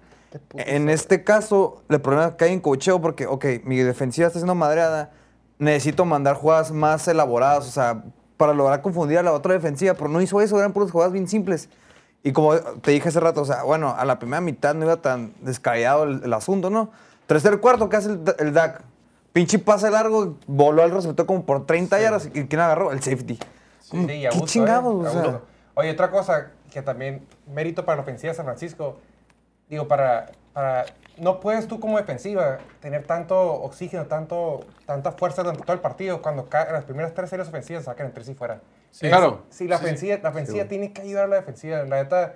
En este caso, el problema es que hay en cocheo porque, ok, mi defensiva está siendo madreada, necesito mandar jugadas más elaboradas, o sea, para lograr confundir a la otra defensiva, pero no hizo eso, eran puras jugadas bien simples. Y como te dije hace rato, o sea, bueno, a la primera mitad no iba tan descabellado el, el asunto, ¿no? Tercer cuarto, ¿qué hace el, el DAC? Pinche pase largo, voló al receptor como por 30 yardas. ¿Y quién agarró? El safety. Sí, ¿Qué gusto, chingados? eh, o a sea? gusto. Oye, otra cosa que también mérito para la ofensiva de San Francisco. Digo, para, para no puedes tú como defensiva tener tanto oxígeno, tanto, tanta fuerza durante todo el partido cuando en las primeras tres series ofensivas sacan entre sí fuera. Sí, claro. Sí, la ofensiva, la ofensiva tiene que ayudar a la defensiva. La neta,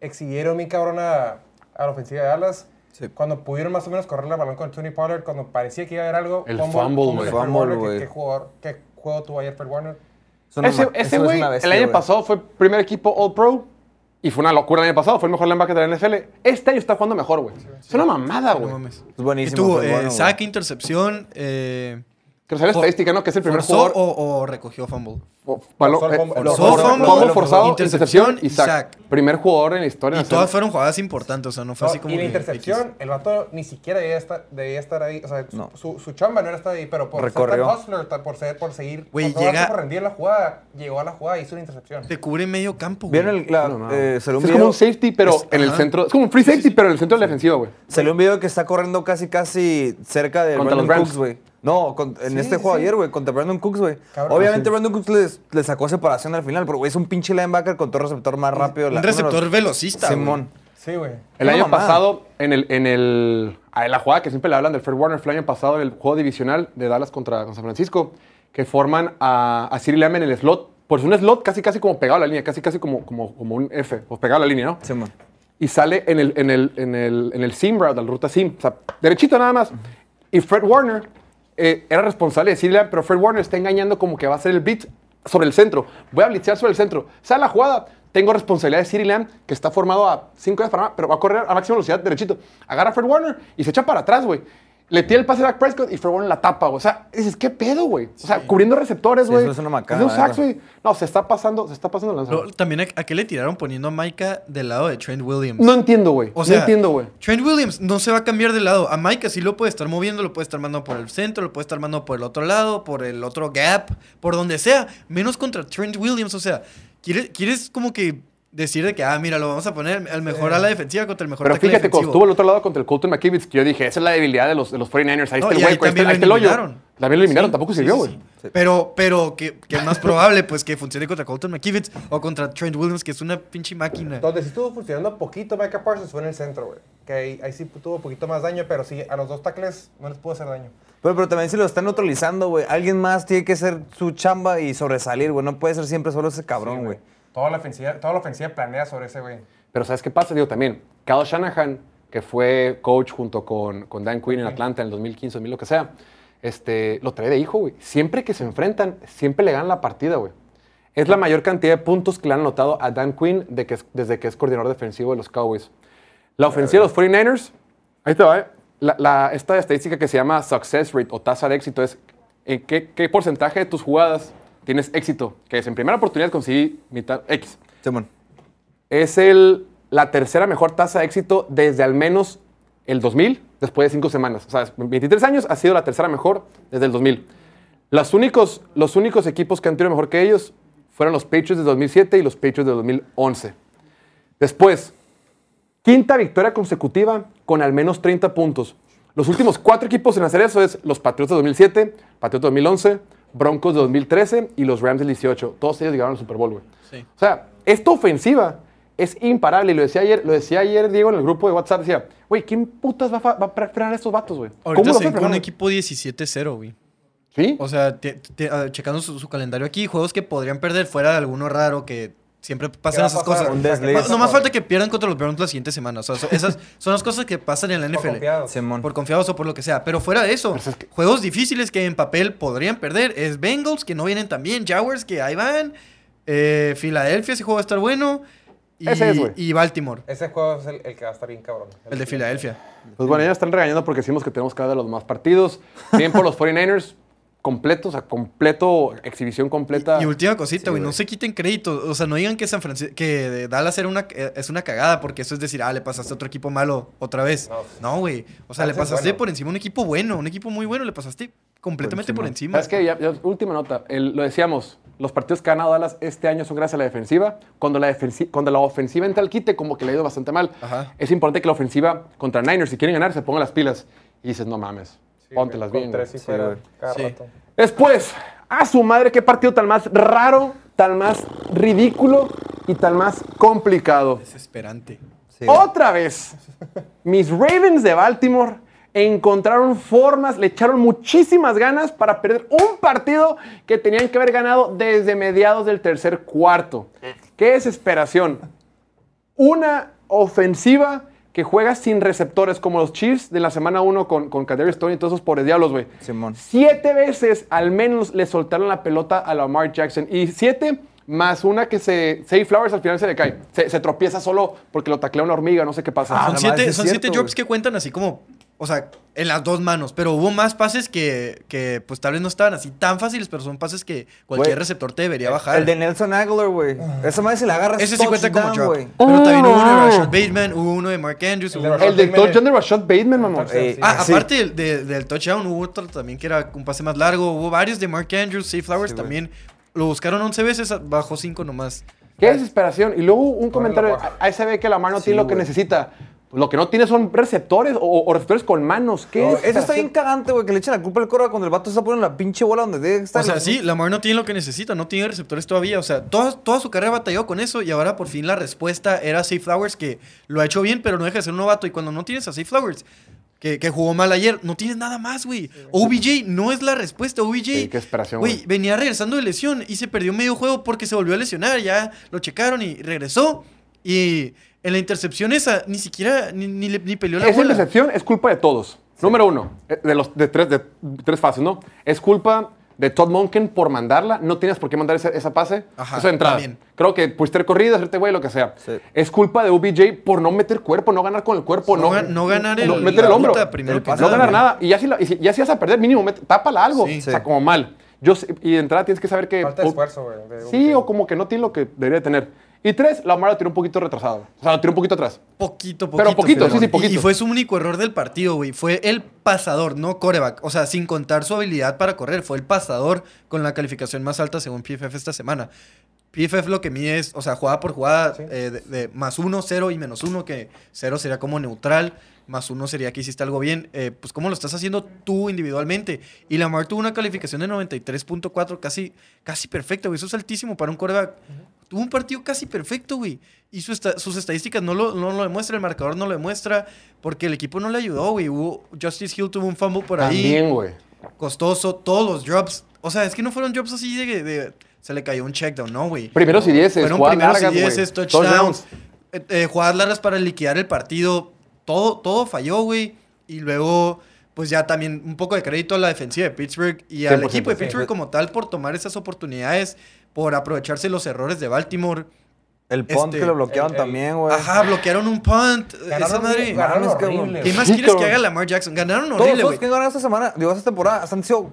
exhibieron mi cabrón a, a la ofensiva de Dallas. Sí. Cuando pudieron más o menos correr la balón con Tony Pollard, cuando parecía que iba a haber algo. El fumble- güey. de Fred Fumble, güey. ¿Qué jugador- qué juego tuvo ayer Fred Warner? Una Ese, ese eso es güey, el año güey. pasado fue primer equipo All Pro y fue una locura el año pasado. Fue el mejor linebacker de la NFL. Este año está jugando mejor, güey. Es una mamada, No güey. mames. Es buenísimo. Y tuvo eh, intercepción, eh, Quiero saber For- estadística, ¿no? Que es el primer jugador. o, o recogió fumble. o- palo- Forzó eh, fumble. lo- Forzó fumble, fumble, fumble forzado, intercepción intercepción y sack. sack. Primer jugador en la historia. Y todas fueron jugadas importantes, o sea, no fue No, así como y la que intercepción, X. el vato ni siquiera debía estar, debía estar ahí. O sea, su- No. su, su chamba no era estar ahí, pero por Recorrió. ser tan hustler, por, ser, por seguir, Güey, llega- por rendir la jugada, llegó a la jugada y hizo una intercepción. Te cubre medio campo, güey. ¿Vieron el, la, No, no. eh, salió un es como un safety, pero Es- en el centro. Es como un free safety, pero en el centro de la defensiva, güey. salió un video que está corriendo casi, casi cerca de Contra Brandon los Rams. Cooks, güey. No, con- en Sí, este juego sí. ayer, güey, contra Brandon Cooks, güey. Obviamente sí. Brandon Cooks les- le sacó separación al final, pero güey, es un pinche linebacker con todo receptor más rápido. Un la- receptor los- velocista, güey. Simón. Sí, güey. El año pasado, en el, en el. ah, En la jugada que siempre le hablan del Fred Warner, fue el año pasado en el juego divisional de Dallas contra con San Francisco, que forman a, a Cyril Lamb en el slot. Pues un slot casi, casi como pegado a la línea, casi, casi como, como, como un F, o pegado a la línea, ¿no? Simón. y sale en el, en el, en el, en el seam route, la ruta seam, o sea, derechito nada más. Y Fred Warner eh, era responsable de decirle, pero Fred Warner está engañando como que va a hacer el blitz sobre el centro. Voy a blitzear sobre el centro. Sale la jugada, tengo responsabilidad de Siri Lamb, que está formado a 5 yardas para pero va a correr a máxima velocidad derechito. Agarra a Fred Warner y se echa para atrás, güey. Le tira el pase a Dak Prescott y Fred la tapa, güey. O sea, dices, ¿qué pedo, güey? O sea, cubriendo receptores, Sí, güey. eso es una macana, sacks, verdad. güey. No, se está pasando, se está pasando lanza. Pero también a, a qué le tiraron poniendo a Micah del lado de Trent Williams. No entiendo, güey. O sea, no entiendo, güey. Trent Williams no se va a cambiar de lado. A Micah sí lo puede estar moviendo, lo puede estar mandando por el centro, lo puede estar mandando por el otro lado, por el otro gap, por donde sea. Menos contra Trent Williams. O sea, ¿quieres, quieres como que decir de que, ah, mira, lo vamos a poner al mejor a la defensiva contra el mejor Pero fíjate, cuando defensivo? estuvo el otro lado contra el Colton McKivitz, que yo dije, esa es la debilidad de los, de los 49ers. Ahí No, está el güey, ahí ahí está, está el hoyo. eliminaron. También lo eliminaron, Sí, tampoco sirvió, sí, güey. sí. Pero, pero que, que es más probable, pues, que funcione contra Colton McKivitz o contra Trent Williams, que es una pinche máquina. Donde sí estuvo funcionando poquito Micah Parsons fue en el centro, güey. Que ahí, ahí sí tuvo un poquito más daño, pero sí, a los dos tackles no les pudo hacer daño. Pero, pero también si lo están neutralizando, güey, alguien más tiene que hacer su chamba y sobresalir, güey. No puede ser siempre solo ese cabrón, güey. Toda la ofensiva, toda la ofensiva planea sobre ese güey. Pero ¿sabes qué pasa? Digo, también, Kyle Shanahan, que fue coach junto con, con Dan Quinn en Atlanta en el 2015, 2000, lo que sea, este, lo trae de hijo, güey. Siempre que se enfrentan, siempre le ganan la partida, güey. Es la mayor cantidad de puntos que le han anotado a Dan Quinn de que es- desde que es coordinador defensivo de los Cowboys. La ofensiva de los 49ers, ahí te va, ¿eh? La- la- esta estadística que se llama success rate o tasa de éxito es en qué, qué porcentaje de tus jugadas tienes éxito, que es en primera oportunidad conseguí mitad X. Simón. Es el, la tercera mejor tasa de éxito desde al menos el 2000, después de cinco semanas. O sea, en 23 años ha sido la tercera mejor desde el 2000. Los únicos, los únicos equipos que han tenido mejor que ellos fueron los Patriots de 2007 y los Patriots de 2011. Después, quinta victoria consecutiva con al menos 30 puntos. Los últimos cuatro equipos en hacer eso es los Patriots de 2007, Patriots de 2011, Broncos de 2013 y los Rams del 18. Todos ellos llegaron al Super Bowl, güey. Sí. O sea, esta ofensiva es imparable. Y lo decía ayer, lo decía ayer Diego en el grupo de WhatsApp. Decía, güey, ¿quién putas va a, va a frenar a estos vatos, güey? Ahorita se con un equipo 17-0, güey. ¿Sí? O sea, te- te- checando su, su calendario aquí, juegos que podrían perder fuera de alguno raro que siempre pasan esas cosas. Un desliz. Ma- No más falta que pierdan contra los Browns la siguiente semana. O sea, esas (laughs) son las cosas que pasan en la Por NFL. confiados. Simón. Por confiados o por lo que sea. Pero fuera de eso, Pero es que- juegos difíciles que en papel podrían perder es Bengals, que no vienen tan bien, Jaguars, que ahí van, eh, Filadelfia, ese juego va a estar bueno, y, Ese es, güey. y Baltimore, Ese juego es el, el que va a estar bien cabrón. el de Filadelfia. Pues bueno, ya están regañando porque decimos que tenemos que dar de los más partidos. Bien por los (laughs) 49ers, completos, o sea, completo, exhibición completa. Y última cosita, güey, no se quiten crédito. O sea, no digan que San Francisco, que Dallas era una, eh, es una cagada, porque eso es decir, ah, le pasaste a otro equipo malo otra vez. No. No, güey. O sea, le Dallas es pasaste bueno. por encima a un equipo bueno, un equipo muy bueno, le pasaste completamente por encima. Ya- ya- última nota. El- lo decíamos, los partidos que ha ganado Dallas este año son gracias a la defensiva. Cuando la, defensi- cuando la ofensiva entra al quite, como que le ha ido bastante mal. Ajá. Es importante que la ofensiva contra Niners, si quieren ganar, se pongan las pilas. Y dices, no mames, Sí, póntelas bien. tres güey. y fuera güey. cada Sí. rato. Después, a su madre, qué partido tan más raro, tan más ridículo y tan más complicado. Desesperante. Otra vez, mis Ravens de Baltimore encontraron formas, le echaron muchísimas ganas para perder un partido que tenían que haber ganado desde mediados del tercer cuarto. ¡Qué desesperación! Una ofensiva que juega sin receptores, como los Chiefs de la semana 1 con, con Kadarius Stone y todos esos pobres diablos, güey. Simón. Siete veces al menos le soltaron la pelota a Lamar Jackson. Y siete más una que se. Say Flowers al final se le cae. Se, se tropieza solo porque lo taclea una hormiga, no sé qué pasa. Ah, son siete, son siete güey. que cuentan así como, o sea, en las dos manos. Pero hubo más pases que, que pues tal vez no estaban así tan fáciles, pero son pases que cualquier receptor te debería bajar. El de Nelson Aguilar, güey. Esa madre se la agarra. Ese sí cuenta como drop. Pero también hubo uno de Oh. Rashad Bateman, hubo uno de Mark Andrews. El hubo de el del touchdown de Rashad Bateman, mamón. Eh, sí. Ah, Sí. aparte del, de- del touchdown, hubo otro también que era un pase más largo. Hubo varios de Mark Andrews, Safe Flowers Sí, también. Lo buscaron 11 veces, bajó 5 nomás. Qué desesperación. Y luego un comentario. Ahí se ve que Lamar no Sí, tiene lo que necesita. Lo que no tiene son receptores o, o receptores con manos. ¿Qué No, eso está bien cagante, güey, que le echen la culpa al coro cuando el vato está poniendo la pinche bola donde debe estar. O sea, sí, Lamar no tiene lo que necesita, no tiene receptores todavía. O sea, toda, toda su carrera batalló con eso y ahora por fin la respuesta era Safe Flowers, que lo ha hecho bien, pero no deja de ser un novato. Y cuando no tienes a Safe Flowers, que, que jugó mal ayer, no tienes nada más, güey. OBJ no es la respuesta. OBJ, Sí, qué desesperación, güey, güey. venía regresando de lesión y se perdió medio juego porque se volvió a lesionar. Ya lo checaron y regresó. Y en la intercepción esa, ni siquiera, ni, ni, ni peleó la Esa bola. intercepción es culpa de todos. Número uno, eh, de los de tres, de tres fases, ¿no? Es culpa de Todd Monken por mandarla. No tienes por qué mandar ese, esa pase. Ajá, de entrada. también. Creo que pudiste haber corrido, hacerte güey, lo que sea. Sí. Es culpa de OBJ por no meter cuerpo, no ganar con el cuerpo. No No, gan- no ganar el- no meter el hombro. El que pase no nada, ganar nada. Y ya si, la- y si- ya si vas a perder, mínimo, met- tápala algo. Sí. O sea, Sí. como mal. Yo, y de entrada tienes que saber que... Falta o- esfuerzo, güey. Sí, o como que no tiene lo que debería tener. Y tres, Lamar lo tiró un poquito retrasado. O sea, lo tiró un poquito atrás. Poquito, poquito. Pero poquito, sí, sí, Y- poquito. Y, fue su único error del partido, güey. Fue el pasador, no coreback. O sea, sin contar su habilidad para correr. Fue el pasador con la calificación más alta según PFF esta semana. PFF lo que mide es, o sea, jugada por jugada, Sí. eh, de, de más uno, cero y menos uno, que cero sería como neutral, más uno sería que hiciste algo bien. Eh, pues, ¿cómo lo estás haciendo tú individualmente? Y Lamar tuvo una calificación de 93.4, casi, casi perfecta, güey. Eso es altísimo para un coreback. Tuvo un partido casi perfecto, güey. Y su esta- sus estadísticas no lo, no lo demuestra, el marcador no lo demuestra, porque el equipo no le ayudó, güey. Hubo- Justice Hill tuvo un fumble por ahí También, güey. costoso, todos los drops. O sea, es que no fueron drops así de, de- se le cayó un checkdown, no, güey. Primeros y dieces, Fueron primeros largas, y dieces, touchdowns, Touchdowns. eh, eh, jugadas largas para liquidar el partido. Todo, todo falló, güey. Y luego, pues ya también un poco de crédito a la defensiva de Pittsburgh y al 100%, equipo de. Pittsburgh como tal por tomar esas oportunidades por aprovecharse los errores de Baltimore. El punt Este, que lo bloquearon el- el- también, güey. Ajá, bloquearon un punt. Esa Ganaron, madre. cabrón. horrible. ¿Qué más quieres que haga Lamar Jackson? Ganaron Todos horrible, los güey. que ganaron esta semana, digo, esta temporada, han sido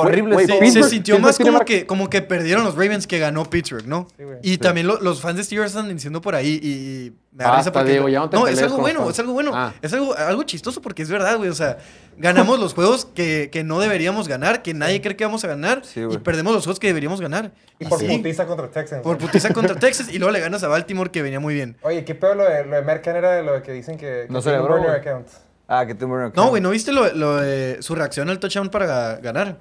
horribles. güey, Se, se sintió más como que, como que perdieron los Ravens que ganó Pittsburgh, ¿no? Sí, y también lo- los fans de Steelers están diciendo por ahí y, y me da risa porque... Diego, ya no te es algo bueno, fans. es algo bueno. Ah. Es algo, algo chistoso porque es verdad, güey. O sea, ganamos los juegos que, que no deberíamos ganar, que nadie cree que vamos a ganar. Sí, y perdemos los juegos que deberíamos ganar. Y por sí, putiza contra Texans. por putiza contra (laughs) Texas y luego le ganas a Baltimore que venía muy bien. Oye, ¿qué pedo lo de, lo de Merck Canada, lo de que dicen que, que No celebró, burner account? Ah, que tú bueno, No, güey, ¿no viste lo, lo de su reacción al touchdown para ganar?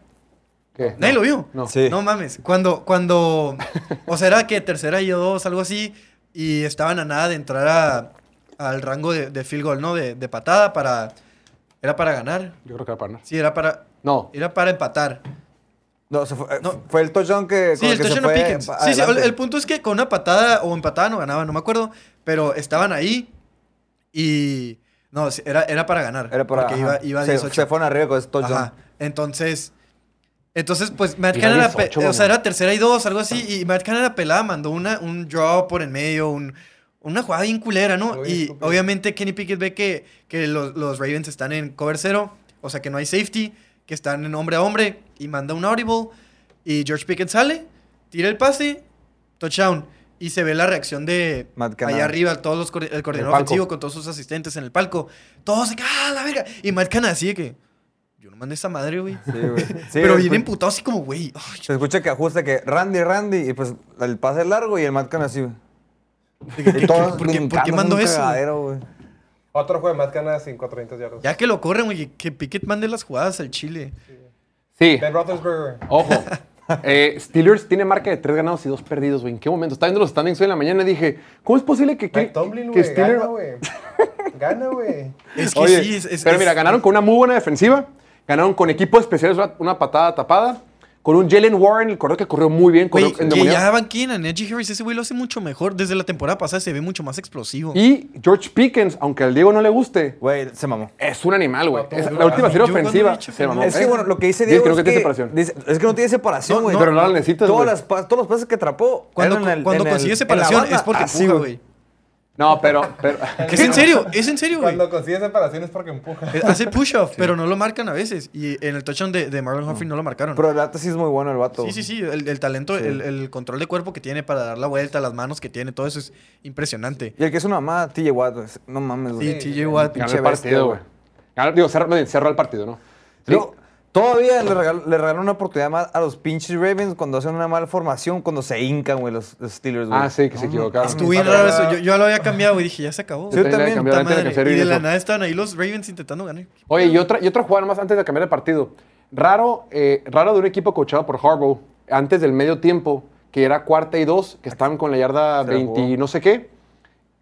¿Qué? Nadie lo vio. No. Sí. No mames. Cuando, cuando. O sea, era que tercera y dos, algo así. Y estaban a nada de entrar a- al rango de, de field goal, ¿no? De, de patada para. Era para ganar. Yo creo que era para ganar. Sí, era para. No. Era para empatar. No, se fue, No. fue el touchdown que, Sí, el que se touchdown a fue Sí, sí, el, el punto es que con una patada o empatada no ganaba, no me acuerdo. Pero estaban ahí y. No, era, era para ganar. Era para. Porque ajá. iba, iba se, 18. se fueron arriba con ese touchdown. Ajá. Entonces, entonces pues Matt Canada, 18, pe- o sea, era tercera y dos, algo así, y Matt Canada pelada mandó una, un draw por en medio, un, una jugada bien culera, ¿no? Muy y estúpido. obviamente Kenny Pickett ve que, que los, los Ravens están en cover cero, o sea que no hay safety, que están en hombre a hombre, y manda un audible, y George Pickett sale, tira el pase, touchdown. Y se ve la reacción de Matt allá arriba, todos los, el coordinador palco. ofensivo con todos sus asistentes en el palco. Todos se ¡ah, la verga! Y Matt Canada así de que, yo no mandé esa madre, güey. Sí, güey. (laughs) Sí, Pero bien escu- emputado así como, güey. ay, Se escucha que ajusta que Randy, Randy, y pues el pase es largo y el Matcan así, güey. ¿qué- qué- Y todos ¿Por qué, por qué mandó eso? cagadero, güey. Otro juego de sin 400 yardas. Ya que lo corren, güey, que Pickett mande las jugadas al Chile. Sí. Ben Roethlisberger. Ojo. Eh, Steelers tiene marca de tres ganados y dos perdidos, güey. ¿En qué momento? Estaba viendo los standings hoy en la mañana y dije, ¿cómo es posible que, que, Mike Tomlin, que. Steelers... Gana, güey. Gana, güey. Es que Oye, sí, es, es- pero mira, ganaron con una muy buena defensiva, ganaron con equipos especiales, una, una patada tapada, con un Jalen Warren, el corredor que corrió muy bien, corrió endemoniado. ya banquían a Najee Harris. Ese güey lo hace mucho mejor. Desde la temporada pasada se ve mucho más explosivo. Y George Pickens, aunque al Diego no le guste, Güey, se mamó. es un animal, güey. No, la última serie he ofensiva se mamó. Es que ¿Eh? bueno, lo que dice Diego que no es, que tiene separación. dice- es que no tiene separación, güey. no, Pero no la necesitas, Todas las todos los pases que atrapó Cuando, en el- cuando en el- consigue en la separación banda, es porque así, güey. No, pero, pero (laughs) Es en serio, es en serio, güey. Cuando consigue separación es porque empuja. Eh, Hace (laughs) push-off, pero no lo marcan a veces. Y en el touchdown de, de Marlon Humphrey no lo marcaron. Pero el dato sí es muy bueno el vato. Sí, sí, sí. El, el talento, El, el control de cuerpo que tiene para dar la vuelta, las manos que tiene, todo eso es impresionante. Y el que es una mamá, TJ Watt. No mames, güey. Sí, TJ Watt. pinche el partido, güey. Digo, cerró, cerró el partido, ¿no? Sí. Todavía le regaló, le regaló una oportunidad más a los pinches Ravens cuando hacen una mala formación, cuando se hincan, güey, los, los Steelers, güey. Ah, sí, que se equivocaron. Estuvo bien raro eso. Yo, yo lo había cambiado y dije, ya se acabó. Sí, Yo también, antes de que Y de la nada estaban ahí los Ravens intentando ganar. Oye, y otra, y otra jugada más antes de cambiar de partido. Raro, eh, raro de un equipo coachado por Harbaugh antes del medio tiempo, que era cuarta y dos, que estaban con la yarda Se la 20 y no sé qué.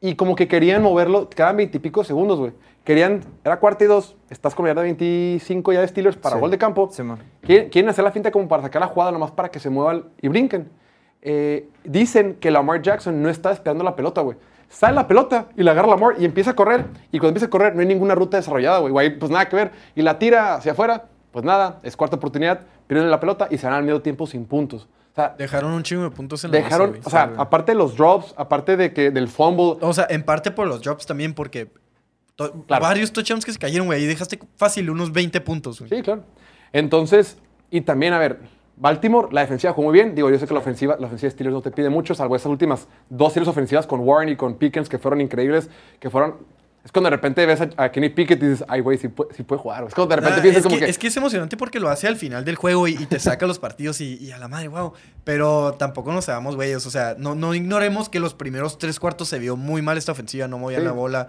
Y como que querían moverlo cada 20 y pico segundos, güey. Querían, era cuarta y dos, estás con la yarda 25 ya de Steelers para Sí. gol de campo. Sí. Quieren, quieren hacer la finta como para sacar la jugada nomás para que se muevan y brinquen. Eh, dicen que Lamar Jackson no está esperando la pelota, güey. Sale la pelota y la agarra Lamar y empieza a correr. Y cuando empieza a correr no hay ninguna ruta desarrollada, güey. Güey, Pues nada que ver. Y la tira hacia afuera, pues nada, es cuarta oportunidad, pierden la pelota y se van al medio tiempo sin puntos. O sea, Dejaron un chingo de puntos en la dejaron, mesa, o sea, Sí, aparte de los drops, aparte de que del fumble, O sea, en parte por los drops también, porque Claro. varios touchdowns que se cayeron, güey. Ahí dejaste fácil unos 20 puntos, güey. Sí, claro. Entonces, y también, a ver, Baltimore, la defensiva jugó muy bien. Digo, yo sé que la ofensiva, la ofensiva de Steelers no te pide mucho, salvo esas últimas dos series ofensivas con Warren y con Pickens, que fueron increíbles, que fueron... Es cuando de repente ves a, Kenny Pickett y dices, ay, güey, sí, puede- sí puede jugar. güey". Es cuando de repente Ah, piensas es, como que, que... es que es emocionante porque lo hace al final del juego y, y te saca los partidos y, y a la madre, wow. Pero tampoco nos seamos güeyes. O sea, no, no ignoremos que los primeros tres cuartos se vio muy mal esta ofensiva, no movían Sí. la bola.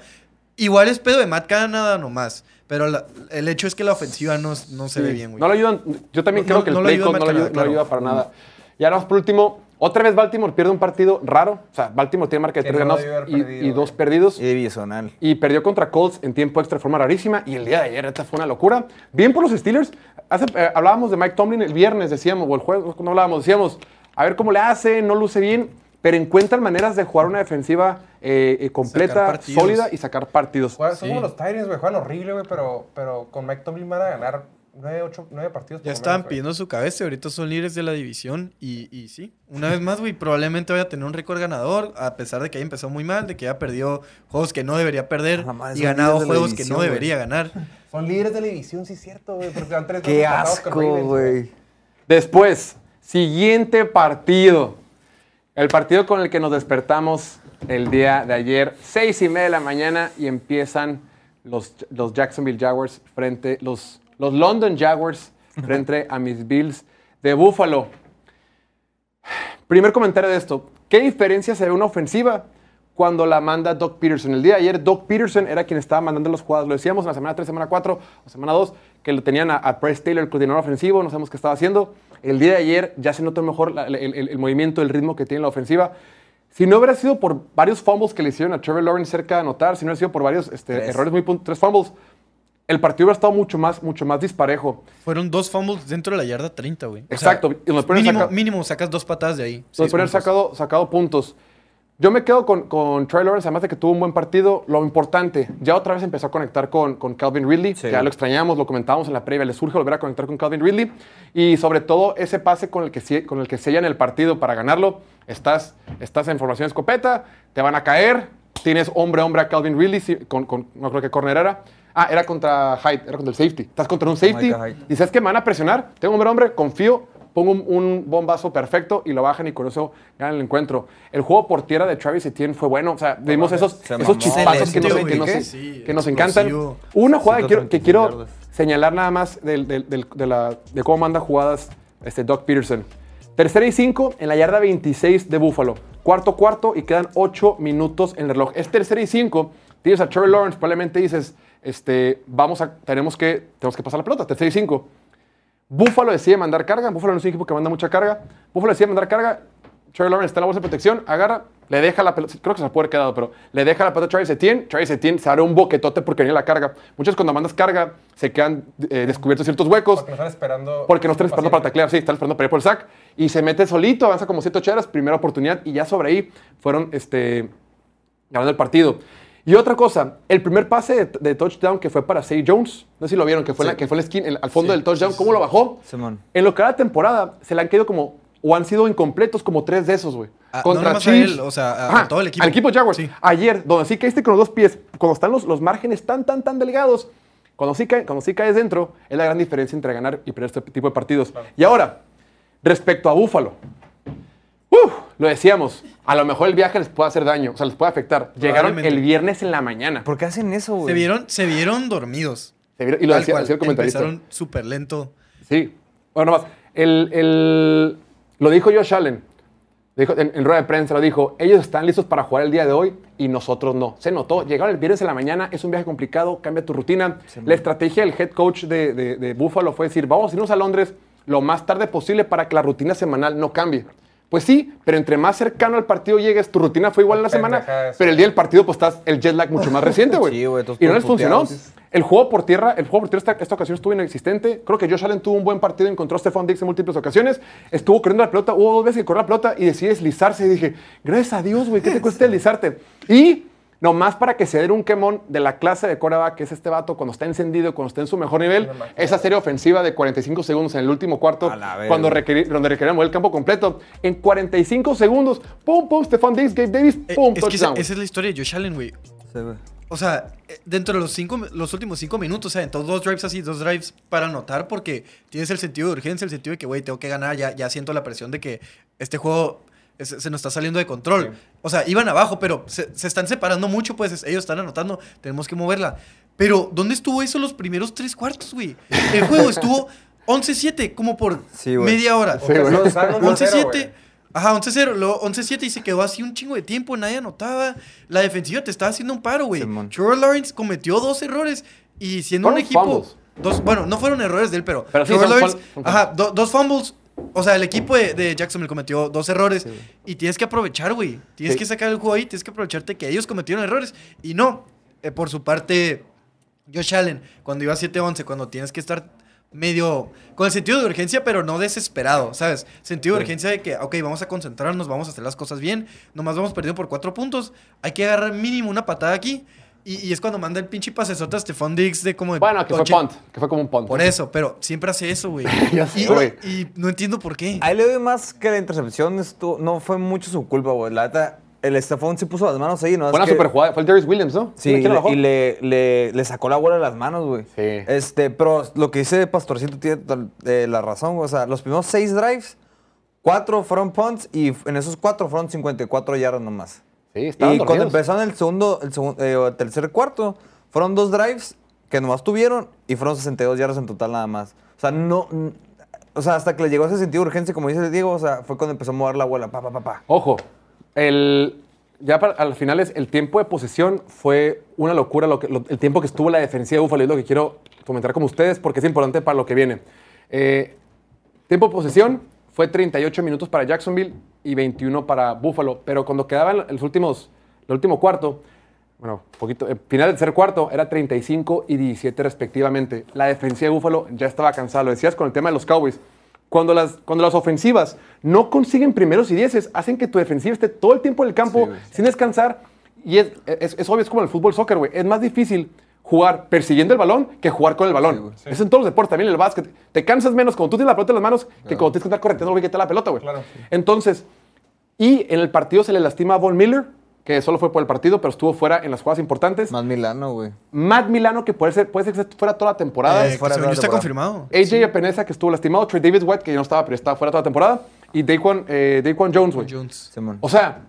Igual es pedo de Matt Canada nomás. Pero la- el hecho es que la ofensiva no, no se Sí, ve bien, güey. No lo ayudan. Yo también No- creo no- que el play no, lo ayuda, Canada, ayuda para nada. Y ahora por último, otra vez Baltimore pierde un partido raro. O sea, Baltimore tiene marca de Que tres no ganados y, perdido, y dos perdidos. Y divisional. Y perdió contra Colts en tiempo extra de forma rarísima. Y el día de ayer, esta fue una locura. Bien por los Steelers. Hace- eh, hablábamos de Mike Tomlin el viernes, decíamos, o el jueves, cuando hablábamos, decíamos, a ver cómo le hace, no luce bien, pero encuentran maneras de jugar una defensiva eh, eh, completa, sólida y sacar partidos. Juegan- Son Sí. como los Tyrants, güey. Juegan horrible, güey, pero, pero con Mike Tomlin van a ganar nueve, ocho, nueve partidos. Ya estaban menos, pidiendo su cabeza y ahorita son líderes de la división. Y, y sí, una vez más, güey, probablemente vaya a tener un récord ganador, a pesar de que haya empezado muy mal, de que haya perdido juegos que no debería perder madre, y ganado juegos que no debería ganar. (laughs) Son líderes de la división, sí es cierto, güey. Porque van tres Qué asco, güey. Después, siguiente partido. El partido con el que nos despertamos el día de ayer, seis y media de la mañana, y empiezan los, los Jacksonville Jaguars frente, los, los London Jaguars (laughs) frente a mis Bills de Buffalo. Primer comentario de esto. ¿Qué diferencia se ve una ofensiva cuando la manda Doc Peterson? El día de ayer, Doc Peterson era quien estaba mandando las jugadas. Lo decíamos en la semana 3, semana 4 o semana 2, que lo tenían a, a Bryce Taylor, el coordinador ofensivo. No sabemos qué estaba haciendo. El día de ayer ya se notó mejor la- el, el- el movimiento, el ritmo que tiene la ofensiva. Si no hubiera sido por varios fumbles que le hicieron a Trevor Lawrence cerca de anotar, si no hubiera sido por varios este, errores muy pun- tres fumbles, el partido hubiera estado mucho más, mucho más disparejo. Fueron dos fumbles dentro de la yarda 30, güey. O sea, Exacto, y nos ponen mínimo, saca- mínimo sacas dos patadas de ahí. Haber puntos. sacado, sacado puntos. Yo me quedo con, con Trey Lawrence, además de que tuvo un buen partido. Lo importante, ya otra vez empezó a conectar con, con Calvin Ridley, Sí. ya lo extrañamos, lo comentábamos en la previa, le surge volver a conectar con Calvin Ridley. Y sobre todo ese pase con el que, con el que sellan el partido para ganarlo. Estás, estás en formación escopeta, te van a caer, tienes hombre a hombre a Calvin Ridley, con, con- no creo que corner era. Ah, era contra Hyde, era contra el safety. Estás contra un safety y sabes que me van a presionar. Tengo hombre a hombre, confío, pongo un, un bombazo perfecto y lo bajan y con eso ganan el encuentro. El juego por tierra de Travis Etienne fue bueno. O sea, vimos esos, Se esos chispazos que nos, que nos- güey. Sí, que nos encantan. Una jugada que quiero, que 136 quiero yardas. señalar nada más del- del- del- de, la- de cómo manda jugadas este Doc Peterson. Tercera y cinco en la yarda 26 de Buffalo. Cuarto, cuarto y quedan ocho minutos en el reloj. Es tercera y cinco. Tienes a Trevor Lawrence, probablemente dices, este, vamos a, tenemos que, tenemos que pasar la pelota. Tercera y cinco. Buffalo decide mandar carga. Buffalo no es un equipo que manda mucha carga. Buffalo decide mandar carga. Trevor Lawrence está en la bolsa de protección, agarra, le deja la pelota, creo que se la puede haber quedado, pero le deja la pelota a Travis Etienne. Travis Etienne se abre un boquetote porque venía la carga. Muchos cuando mandas carga se quedan eh, descubiertos ciertos huecos Porque no están esperando. porque no están esperando para taclear, sí, están esperando para ir por el sack. Y se mete solito, avanza como 7 ocheras, primera oportunidad y ya sobre ahí fueron este, ganando el partido. Y otra cosa, el primer pase de, de touchdown que fue para Say Jones, no sé si lo vieron, que fue, en la, que fue esquina, en- al fondo del touchdown, ¿cómo lo bajó? Simón. En lo que va la temporada, se le han quedado como, o han sido incompletos como tres de esos, güey. Ah, no nomás a él, o sea, a- a todo el equipo. Al equipo Jaguars. Sí. Ayer, donde sí caíste con los dos pies, cuando están los, los márgenes tan, tan, tan delgados, cuando sí, cae- cuando sí caes dentro, es la gran diferencia entre ganar y perder este tipo de partidos. Y ahora, respecto a Búfalo. ¡Uf! lo decíamos, a lo mejor el viaje les puede hacer daño, o sea, les puede afectar. Llegaron el viernes en la mañana. ¿Por qué hacen eso, güey? Se vieron, se vieron dormidos. Se vieron- y lo Tal decía, cual. decía el comentarista. Empezaron súper lento. Sí. Bueno, más. El, el- lo dijo Josh Allen. Dijo, en, en rueda de prensa lo dijo. Ellos están listos para jugar el día de hoy y nosotros no. Se notó. Llegaron el viernes en la mañana. Es un viaje complicado. Cambia tu rutina. la estrategia del head coach de, de, de Buffalo fue decir, vamos a irnos a Londres lo más tarde posible para que la rutina semanal no cambie. Pues sí, pero entre más cercano al partido llegues, tu rutina fue igual en la semana, pero el día del partido pues estás el jet lag mucho más (laughs) reciente, güey. Sí, güey, y no les funcionó. El juego por tierra, el juego por tierra esta, esta ocasión estuvo inexistente. Creo que Josh Allen tuvo un buen partido, encontró a Stephon Diggs en múltiples ocasiones. Estuvo corriendo la pelota, hubo dos veces que corrió la pelota y decide deslizarse. Y dije, gracias a Dios, güey, ¿qué te cuesta deslizarte? Y nomás para que se den un quemón de la clase de coreback que es este vato cuando está encendido, cuando está en su mejor nivel, esa serie ofensiva de 45 segundos en el último cuarto, cuando requerí, donde requerían mover el campo completo, en 45 segundos, pum, pum, Stephon Diggs, Gabe Davis, Eh, pum, es que esa, es la historia de Josh Allen, güey. Sí, güey. O sea, eh, dentro de los, cinco, los últimos cinco minutos, o sea, en todos dos drives así, dos drives para anotar, porque tienes el sentido de urgencia, el sentido de que, güey, tengo que ganar, ya, ya siento la presión de que este juego se nos está saliendo de control. O sea, iban abajo, pero se, se están separando mucho, pues es- ellos están anotando, tenemos que moverla. Pero, ¿dónde estuvo eso los primeros tres cuartos, güey? El (laughs) juego estuvo 11-7, como por Sí, media hora. Sí, güey. Los Sanos 11-7. 2-0, Ajá, 11-0. Luego 11-7 y se quedó así un chingo de tiempo, nadie anotaba. La defensiva te estaba haciendo un paro, güey. Trevor Lawrence cometió dos errores y siendo un equipo. fumbles. Dos, bueno, no fueron errores de él, pero. Pero Trevor Lawrence. ajá, do- dos fumbles. O sea, el equipo de, de Jacksonville cometió dos errores y tienes que aprovechar, güey. Tienes Sí. que sacar el juego ahí, tienes que aprovecharte que ellos cometieron errores. Y no, eh, por su parte, Josh Allen, cuando iba 7-11, cuando tienes que estar medio con el sentido de urgencia, pero no desesperado, ¿sabes? Sentido de urgencia de que, ok, vamos a concentrarnos, vamos a hacer las cosas bien, nomás vamos perdiendo por cuatro puntos, hay que agarrar mínimo una patada aquí. Y, y es cuando manda el pinche pasesote a Stephon Diggs de como de Bueno, que fue punt, que fue como un punt. Por eso, pero siempre hace eso, güey. (laughs) Y, güey. y no entiendo por qué. Ahí le doy más que la intercepción no fue mucho su culpa, güey. La neta, el Estefón sí puso las manos ahí, ¿no? Es Fue una que- super jugada. Fue el Darius Williams, ¿no? Sí, y, ¿Quién lo le, y le, le- le sacó la bola de las manos, güey. Sí. Este, pero lo que dice Pastorcito tiene eh, la razón, güey. O sea, los primeros seis drives, cuatro fueron punts y en esos cuatro fueron 54 yardas nomás. Sí, estaban Y cuando dormidos. empezaron el segundo, el segundo, eh, tercer cuarto, fueron dos drives que nomás tuvieron y fueron 62 yardas en total nada más. O sea, no... O sea, hasta que le llegó ese sentido de urgencia, como dice Diego, o sea, fue cuando empezó a mover la bola, pa, pa, pa, pa. Ojo, el, ya para, al final es, el tiempo de posesión fue una locura, lo que, lo- el tiempo que estuvo la defensiva de Buffalo, es lo que quiero comentar con ustedes porque es importante para lo que viene. Eh, tiempo de posesión fue 38 minutos para Jacksonville y 21 para Buffalo, pero cuando quedaban los últimos, el último cuarto, bueno, poquito, el final del tercer cuarto era 35 y 17 respectivamente. La defensiva de Buffalo ya estaba cansada, lo decías con el tema de los Cowboys. Cuando las, cuando las ofensivas no consiguen primeros y dieces, hacen que tu defensiva esté todo el tiempo en el campo sin descansar. Y es, es, es obvio, es como el fútbol soccer, güey. Es más difícil jugar persiguiendo el balón que jugar con el balón. Eso en todos los deportes, también en el básquet. Te cansas menos cuando tú tienes la pelota en las manos que cuando tienes que estar correteando güey que te la pelota, güey. Claro. Entonces, y en el partido se le lastima a Von Miller, que solo fue por el partido, pero estuvo fuera en las jugadas importantes. Más Milano, güey. Matt Milano, que puede ser, puede ser que esté fuera toda la temporada. Eh, fuera está temporada. confirmado. AJ Epinesa, que estuvo lastimado. Trey Davis White, que ya no estaba, pero estaba fuera toda la temporada. Y Daquan, eh, Daquan Jones, güey. Jones. Simón. O sea,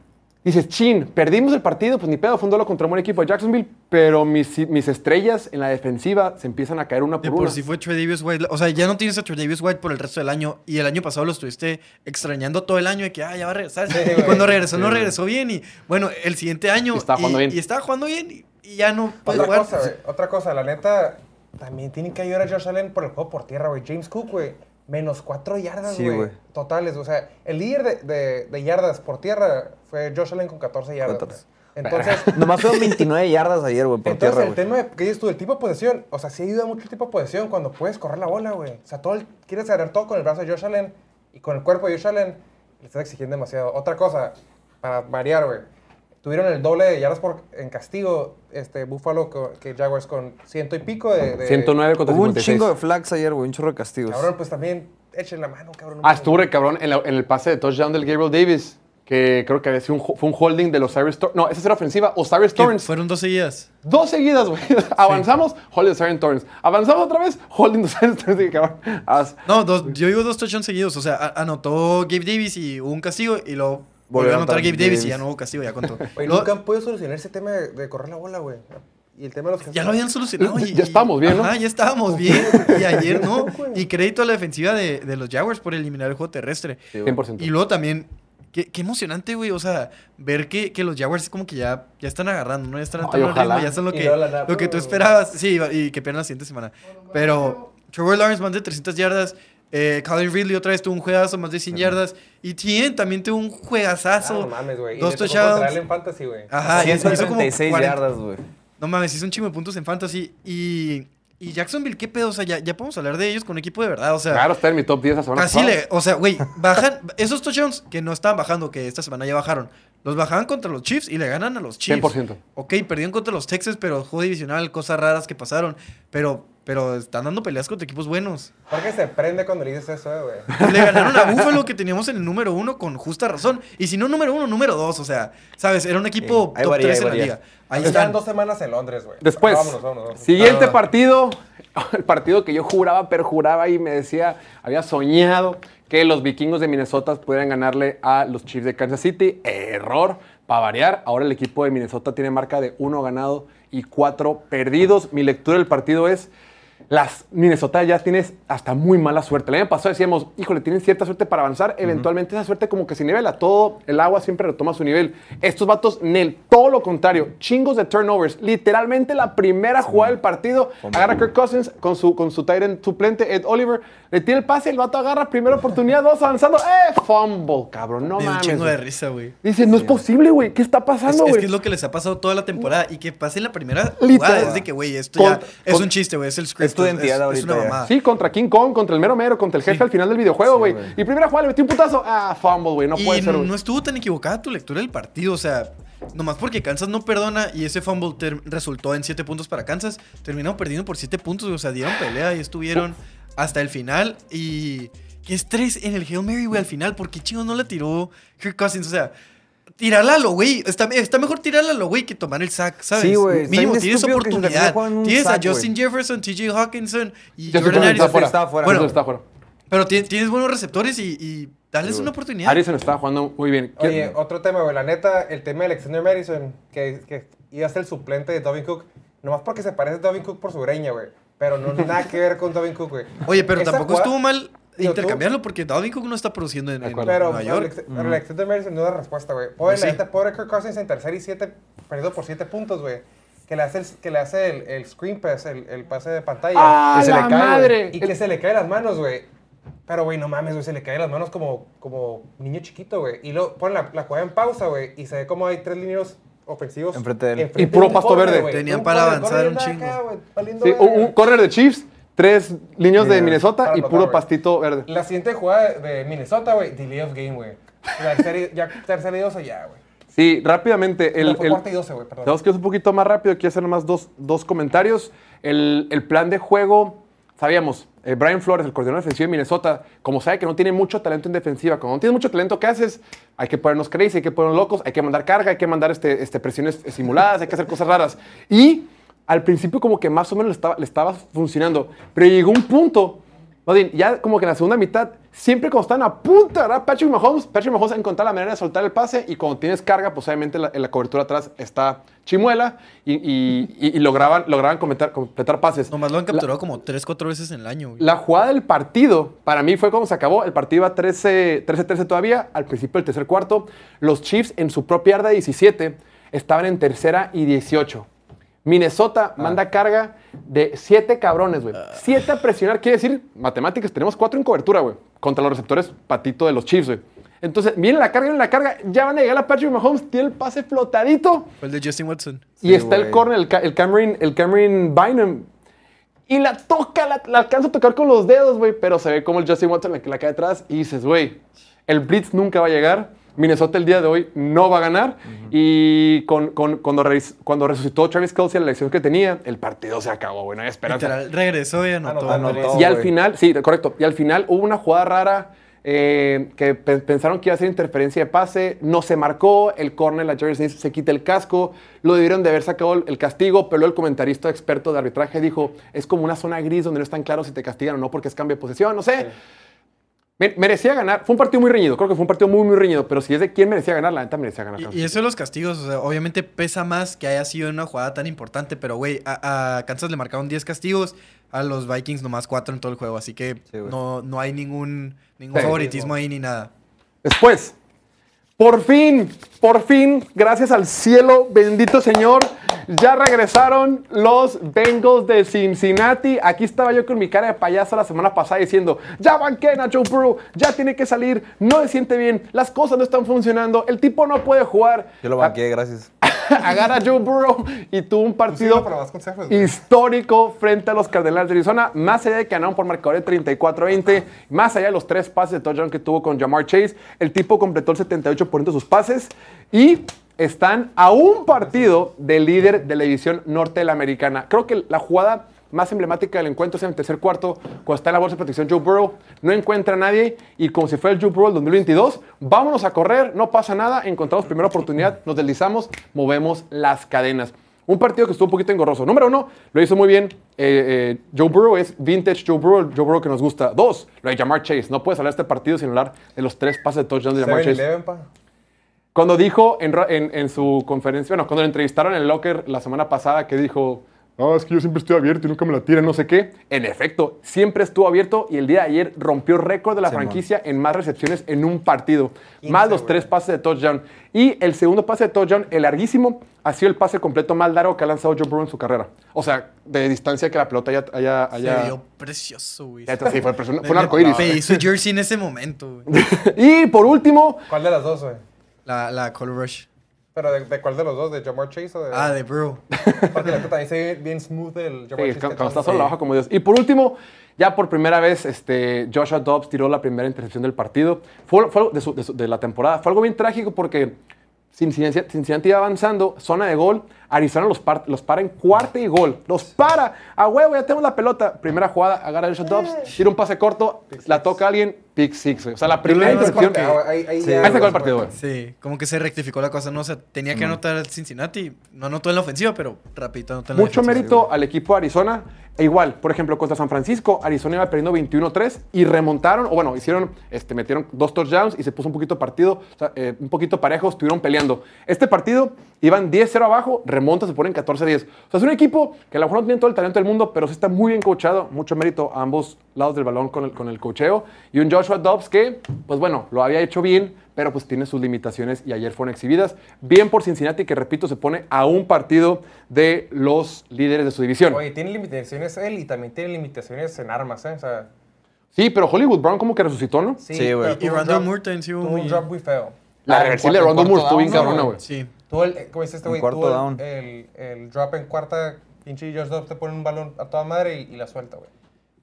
dices, chin, perdimos el partido, pues ni pedo, fue un duelo contra un buen equipo de Jacksonville, pero mis, mis estrellas en la defensiva se empiezan a caer una De por por una. si fue Trey Davis White. O sea, ya no tienes a Trey Davis White por el resto del año. Y el año pasado lo estuviste extrañando todo el año de que, ah, ya va a regresar. y güey. cuando regresó, no regresó bien. Y bueno, el siguiente año. Y estaba jugando bien. Y estaba jugando bien. Y, y ya no puede Otra jugar. cosa, güey. Otra cosa, la neta, también tienen que ayudar a Josh Allen por el juego por tierra, güey. James Cook, güey, menos cuatro yardas, Sí, güey. güey. Totales. O sea, el líder de, de- de yardas por tierra fue Josh Allen con 14 yardas. 14. güey. Entonces, (laughs) Nomás fueron 29 yardas ayer, güey, por entonces tierra, el tema de, que dices tú, el tipo de posesión, o sea, sí ayuda mucho el tipo de posesión cuando puedes correr la bola, güey. O sea, todo el- quieres agarrar todo con el brazo de Josh Allen y con el cuerpo de Josh Allen le estás exigiendo demasiado. Otra cosa, para variar, güey. Tuvieron el doble de yardas por, en castigo, este, Buffalo, que Jaguars con ciento y pico de... de 109 contra Hubo un 56. chingo de flags ayer, güey, un chorro de castigos. Cabrón, pues también echen la mano, cabrón. Ah, estuvo re cabrón en, la- en el pase de touchdown del Gabriel Davis, que creo que había sido un, ho- fue un holding de los Cyrus Torrance. No, esa era ofensiva. Osiris Que Torrance. fueron dos seguidas. Dos seguidas, güey. (laughs) Avanzamos, holding de Osiris Torrance. Avanzamos otra vez, holding de Osiris Torrance. Cabrón. as- No, dos, yo digo dos touchdowns seguidos. O sea, anotó Gabe Davis y hubo un castigo. Y luego volvió a anotar Gabe Davis y ya no hubo castigo. Ya contó. Oye, nunca han podido solucionar ese tema de, de correr la bola, güey. Y el tema de los Ya lo habían solucionado. y- Ya estábamos bien, ¿no? Ajá, ya estábamos bien. Y ayer no. (laughs) Y crédito a la defensiva de, de los Jaguars por eliminar el juego terrestre. 100%. Y luego también, qué, qué emocionante, güey. O sea, ver que, que los Jaguars como que ya, ya están agarrando, ¿no? Ya están entrando ritmo, ya son lo que, lo que tú esperabas. Sí, y que pierdan la siguiente semana. Pero Trevor Lawrence más de 300 yardas. Eh, Calvin Ridley otra vez tuvo un juegazo, más de 100 yardas. Y Tien también tuvo un Ah, juegazazo. no mames, güey. Dos touchdowns. en fantasy, güey. Ajá, y hizo como 136 40 yardas, güey. no mames, hizo un chingo de puntos en fantasy. Y, y Jacksonville, ¿qué pedo? O sea, ya, ya podemos hablar de ellos con equipo de verdad. O sea, Claro, está en mi top 10 la semana le. O sea, güey, bajan. Esos touchdowns que no estaban bajando, que esta semana ya bajaron, los bajaban contra los Chiefs y le ganan a los Chiefs. 100%. Ok, perdieron contra los Texans, pero juego divisional, cosas raras que pasaron. Pero, pero están dando peleas contra equipos buenos. Porque se prende cuando le dices eso, eh, güey. Le ganaron a Buffalo, que teníamos en el número uno, con justa razón. Y si no número uno, número dos. O sea, ¿sabes? Era un equipo Sí, top varía, 3 ahí en la liga. Ahí están. dos semanas en Londres, güey. Después, Vámonos, vámonos, vámonos. siguiente Ah. partido, (laughs) el partido que yo juraba, perjuraba y me decía, había soñado que los vikingos de Minnesota pudieran ganarle a los Chiefs de Kansas City. Error, para variar. Ahora el equipo de Minnesota tiene marca de uno ganado y cuatro perdidos. Mi lectura del partido es, las Minnesota ya tienes hasta muy mala suerte. El año pasado decíamos, híjole, tienen cierta suerte para avanzar. Eventualmente esa suerte como que se nivela. Todo el agua siempre retoma su nivel. Estos vatos, Nel, todo lo contrario. Chingos de turnovers. Literalmente la primera jugada del partido. Agarra a Kirk Cousins con su, con su end suplente, Ed Oliver. Le tira el pase, el vato agarra primera oportunidad, dos avanzando. ¡Eh! Fumble, cabrón. No Me dio un mames. chingo de risa, güey. Dice, no es posible, güey. ¿Qué está Es, pasando, es güey? que es lo que les ha pasado toda la temporada y que pase en la primera Literal. jugada. Es de que, güey, esto Con- ya es con- un chiste, güey. Es el script. Es tu identidad es, ahorita una ya. mamada. Sí, contra King Kong, contra el mero mero, contra el jefe Sí. al final del videojuego, güey. y primera jugada le metí un putazo. Ah, fumble, güey. No y puede ser, güey. no estuvo tan equivocada tu lectura del partido. O sea, nomás porque Kansas no perdona y ese fumble ter- resultó en 7 puntos para Kansas, terminaron perdiendo por 7 puntos, o sea, dieron pelea y estuvieron hasta el final. Y qué estrés en el Hail Mary, güey, al final, porque chingos no la tiró Kirk Cousins, o sea. Tirarla a lo güey. Está, está mejor tirarla a lo güey que tomar el sack, ¿sabes? Sí, güey, está Mínimo tienes oportunidad. Tienes a sack. Justin Jefferson, TJ Hawkinson y Justin Jordan Jefferson está Addison. fuera. Bueno, está fuera. pero ti- tienes buenos receptores y, y darles una oportunidad. Harrison estaba jugando muy bien. ¿Qué- Oye, otro tema, güey. La neta, el tema de Alexander Madison, que, que iba a ser el suplente de Dobin Cook, nomás porque se parece a Dobin Cook por su greña, güey. Pero no nada que ver con Dobin Cook, güey. Oye, pero Esa tampoco jugada- estuvo mal intercambiarlo porque Dalvin Cook no está produciendo en, en. Pero Nueva York. Alex- pero Alexander Madison no da respuesta, güey. Pobre, Pues la sí. neta, pobre Kirk Cousins en tercer y siete, perdido por siete puntos, güey. Que le hace el, que le hace el, el screen pass, el, el pase de pantalla. ¡Ah, que se la le cae, güey. madre! Y que se le cae las manos, güey. Pero, güey, no mames, güey, se le cae las manos como, como niño chiquito, güey. Y luego pone la, la jugada en pausa, güey. Y se ve como hay tres lineros ofensivos. Enfrente de él. Y puro pasto corner, verde. güey. Tenían Un para corner, avanzar corner un acá, chingo. valiendo Sí, un corner de Chiefs, tres líneas de Mira, Minnesota y puro pastito verde. La siguiente jugada de Minnesota, güey, delay of game, güey. Ya tercera y 12 ya, güey. Sí, rápidamente. El, No, fue el- cuarta y 12, güey, perdón. Tenemos que ir un poquito más rápido. Quiero hacer nomás dos, dos comentarios. El, el plan de juego, sabíamos, eh, Brian Flores, el coordinador defensivo de Minnesota, como sabe que no tiene mucho talento en defensiva, cuando no tienes mucho talento, ¿qué haces? Hay que ponernos crazy, hay que ponernos locos, hay que mandar carga, hay que mandar este, este, presiones simuladas, hay que hacer cosas raras. Y al principio como que más o menos le estaba, le estaba funcionando, pero llegó un punto más bien, ya como que en la segunda mitad, siempre cuando están a punto, ¿verdad? Patrick Mahomes, Patrick Mahomes ha encontrado la manera de soltar el pase y cuando tienes carga, pues obviamente la, en la cobertura atrás está chimuela y, y- y- y lograban, lograban completar, completar pases. Nomás lo han La- capturado como 3, 4 veces en el año. güey. la jugada del partido, para mí fue cuando se acabó. El partido iba 13 13-13 todavía. Al principio del tercer cuarto, los Chiefs en su propia yarda 17 estaban en tercera y 18. Minnesota manda carga de 7 cabrones, güey. 7 a presionar, quiere decir, matemáticas, tenemos 4 en cobertura, güey. Contra los receptores patito de los Chiefs, güey. Entonces, viene la carga, viene la carga, ya van a llegar a Patrick Mahomes, tiene el pase flotadito. Fue el de Justin Watson. Y Sí, está el corner, el, Ca- el Cameron, el Cameron Bynum. Y la toca, la, la alcanza a tocar con los dedos, güey. Pero se ve como el Justin Watson la que la cae atrás. Y dices, güey, el Blitz nunca va a llegar. Minnesota el día de hoy no va a ganar. Y con, con- cuando, cuando resucitó Travis Kelsey la elección que tenía, el partido se acabó, güey. No hay esperanza. Literal, regresó y anotó. Anotó. Anotó, Y al final, sí, correcto. Y al final hubo una jugada rara eh, que pe- pensaron que iba a ser interferencia de pase, no se marcó, el corner, la Smith se quita el casco, lo debieron de haber sacado el- castigo, pero luego el comentarista experto de arbitraje dijo, es como una zona gris donde no están claros si te castigan o no porque es cambio de posesión, no sé. Me- merecía ganar, fue un partido muy reñido, creo que fue un partido muy, muy reñido, pero si es de quién merecía ganar, la neta merecía ganar. Y, y eso de los castigos, o sea, obviamente pesa más que haya sido una jugada tan importante, pero güey, a, a Kansas le marcaron 10 castigos, a los Vikings nomás 4 en todo el juego, así que Sí, no, no hay ningún, ningún Sí. favoritismo ahí ni nada. Después, por fin, por fin, gracias al cielo, bendito Señor, ya regresaron los Bengals de Cincinnati. Aquí estaba yo con mi cara de payaso la semana pasada diciendo, ya banquen a Joe Burrow, ya tiene que salir, no se siente bien, las cosas no están funcionando, el tipo no puede jugar. Yo lo banqué, gracias. (laughs) Agarra a Joe Burrow y tuvo un partido Pues consejos, güey. histórico frente a los Cardenales de Arizona, más allá de que ganaron por marcador de 34-20, más allá de los tres pases de touchdown que tuvo con Jamar Chase, el tipo completó el 78% de sus pases y están a un partido del líder de la división norte de la americana. Creo que la jugada más emblemática del encuentro es en el tercer cuarto, cuando está en la bolsa de protección Joe Burrow, no encuentra a nadie y como si fuera el Joe Burrow del 2022, vámonos a correr, no pasa nada, encontramos primera oportunidad, nos deslizamos, movemos las cadenas. Un partido que estuvo un poquito engorroso. Número uno, lo hizo muy bien. eh, eh, Joe Burrow es vintage Joe Burrow, el Joe Burrow que nos gusta. Dos, lo de Jamar Chase. No puedes hablar de este partido sin hablar de los tres pases de touchdown de Jamar Chase. 7-Eleven, pa. Cuando dijo en- en su conferencia, bueno, cuando lo entrevistaron en el locker la semana pasada, que dijo, no, es que yo siempre estoy abierto y nunca me la tiran, no sé qué. En efecto, siempre estuvo abierto y el día de ayer rompió récord de la franquicia en más recepciones en un partido. más los tres pases de touchdown. Y el segundo pase de touchdown, el larguísimo, ha sido el pase completo más largo que ha lanzado Joe Burrow en su carrera. O sea, de distancia que la pelota haya... haya, haya- Se vio precioso, güey. Sí, fue, (laughs) fue un Me- arco iris. me hizo jersey en ese momento, güey. (laughs) y por último, ¿Cuál de las dos, güey? La, la Color Rush. ¿Pero de, de cuál de los dos? ¿De Jamar Chase o de.? Ah, de Bro. (laughs) Porque también se ve bien smooth el Jamar Sí, Chase. cuando, está solo la baja como Dios. Y por último, ya por primera vez, este, Joshua Dobbs tiró la primera intercepción del partido. Fue, fue algo de, su- de su- de la temporada. Fue algo bien trágico porque Cincinnati, Cincinnati va avanzando, zona de gol. Arizona los, par- los para en cuarta y gol. Los para. A huevo, ya tenemos la pelota. Primera jugada, agarra el shot Dobbs, tira un pase corto, la toca a alguien, pick six. güey. O sea, la primera intercepción. Ah, ahí, ahí Sí. Ahí el partido, güey. Sí, como que se rectificó la cosa, ¿no? O sea, tenía que anotar el Cincinnati. No anotó en la ofensiva, pero rapidito anotó en la Mucho mérito al equipo de Arizona. E igual, por ejemplo, contra San Francisco, Arizona iba perdiendo 21-3 y remontaron, o bueno, hicieron, este, metieron dos touchdowns y se puso un poquito partido, o sea, eh, un poquito parejo, estuvieron peleando. Este partido iban 10-0 abajo, remonta, se ponen 14-10. O sea, es un equipo que a lo mejor no tiene todo el talento del mundo, pero sí está muy bien coachado. Mucho mérito a ambos lados del balón con el, con el coacheo. Y un Joshua Dobbs que, pues bueno, lo había hecho bien, pero pues tiene sus limitaciones y ayer fueron exhibidas. Bien por Cincinnati, que repito, se pone a un partido de los líderes de su división. Oye, tiene limitaciones él y también tiene limitaciones en armas, ¿eh? O sea, Sí, pero Hollywood Brown como que resucitó, ¿no? sí. Güey. Y Randall Moore también sí un drop muy feo. La reversión en de Rondon Moore estuvo bien cabrona, ¿no, güey. Sí. Tuvo el, ¿cómo dice este güey? Tuvo el, down. el, el drop en cuarta, pinche Josh Dobbs te pone un balón a toda madre y, y la suelta, güey.